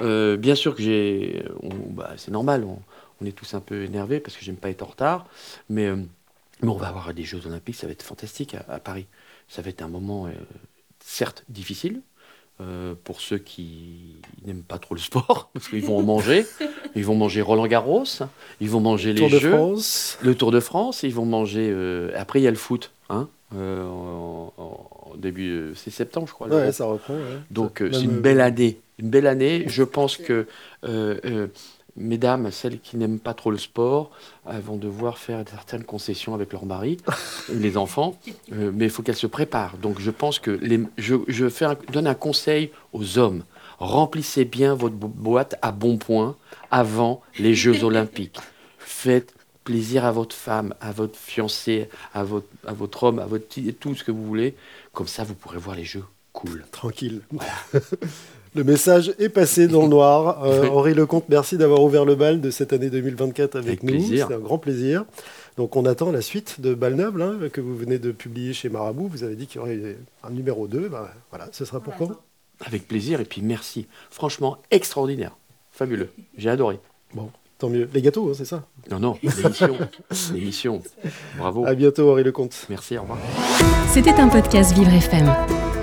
Speaker 5: Euh, bien sûr que j'ai... Bah, c'est normal, on, est tous un peu énervés parce que j'aime pas être en retard, mais, euh, mais on va avoir des Jeux Olympiques, ça va être fantastique à, à Paris. Ça va être un moment, certes, difficile, euh, pour ceux qui n'aiment pas trop le sport, parce qu'ils vont en manger. Ils vont manger Roland Garros, ils vont manger les Jeux, le Tour de France, ils vont manger. Euh, après, il y a le foot, hein, euh, en, début, c'est septembre, je crois.
Speaker 3: Ouais, ça reprend.
Speaker 5: Donc, c'est une belle année. Une belle année. Je pense que mesdames, celles qui n'aiment pas trop le sport, elles vont devoir faire certaines concessions avec leur mari et les enfants, euh, mais il faut qu'elles se préparent. Donc je pense que les, je, fais donne un conseil aux hommes. Remplissez bien votre boîte à bon point avant les Jeux olympiques. Faites plaisir à votre femme, à votre fiancé, à votre, à votre homme, à votre tout ce que vous voulez. Comme ça, vous pourrez voir les Jeux cool.
Speaker 3: Tranquille. Le message est passé dans le noir. Euh, Henri Lecomte, merci d'avoir ouvert le bal de cette année 2024 avec, nous. C'est un grand plaisir. Donc on attend la suite de Balneuve hein, que vous venez de publier chez Marabout. Vous avez dit qu'il y aurait un numéro 2. Ben, voilà, ce sera pour quand
Speaker 5: Avec plaisir et puis merci. Franchement, extraordinaire. Fabuleux. J'ai adoré.
Speaker 3: Bon, tant mieux. Les gâteaux, hein, c'est ça?
Speaker 5: Non, non, l'émission. l'émission. Bravo.
Speaker 3: À bientôt, Henri Lecomte.
Speaker 5: Merci, au revoir.
Speaker 1: C'était un podcast Vivre FM.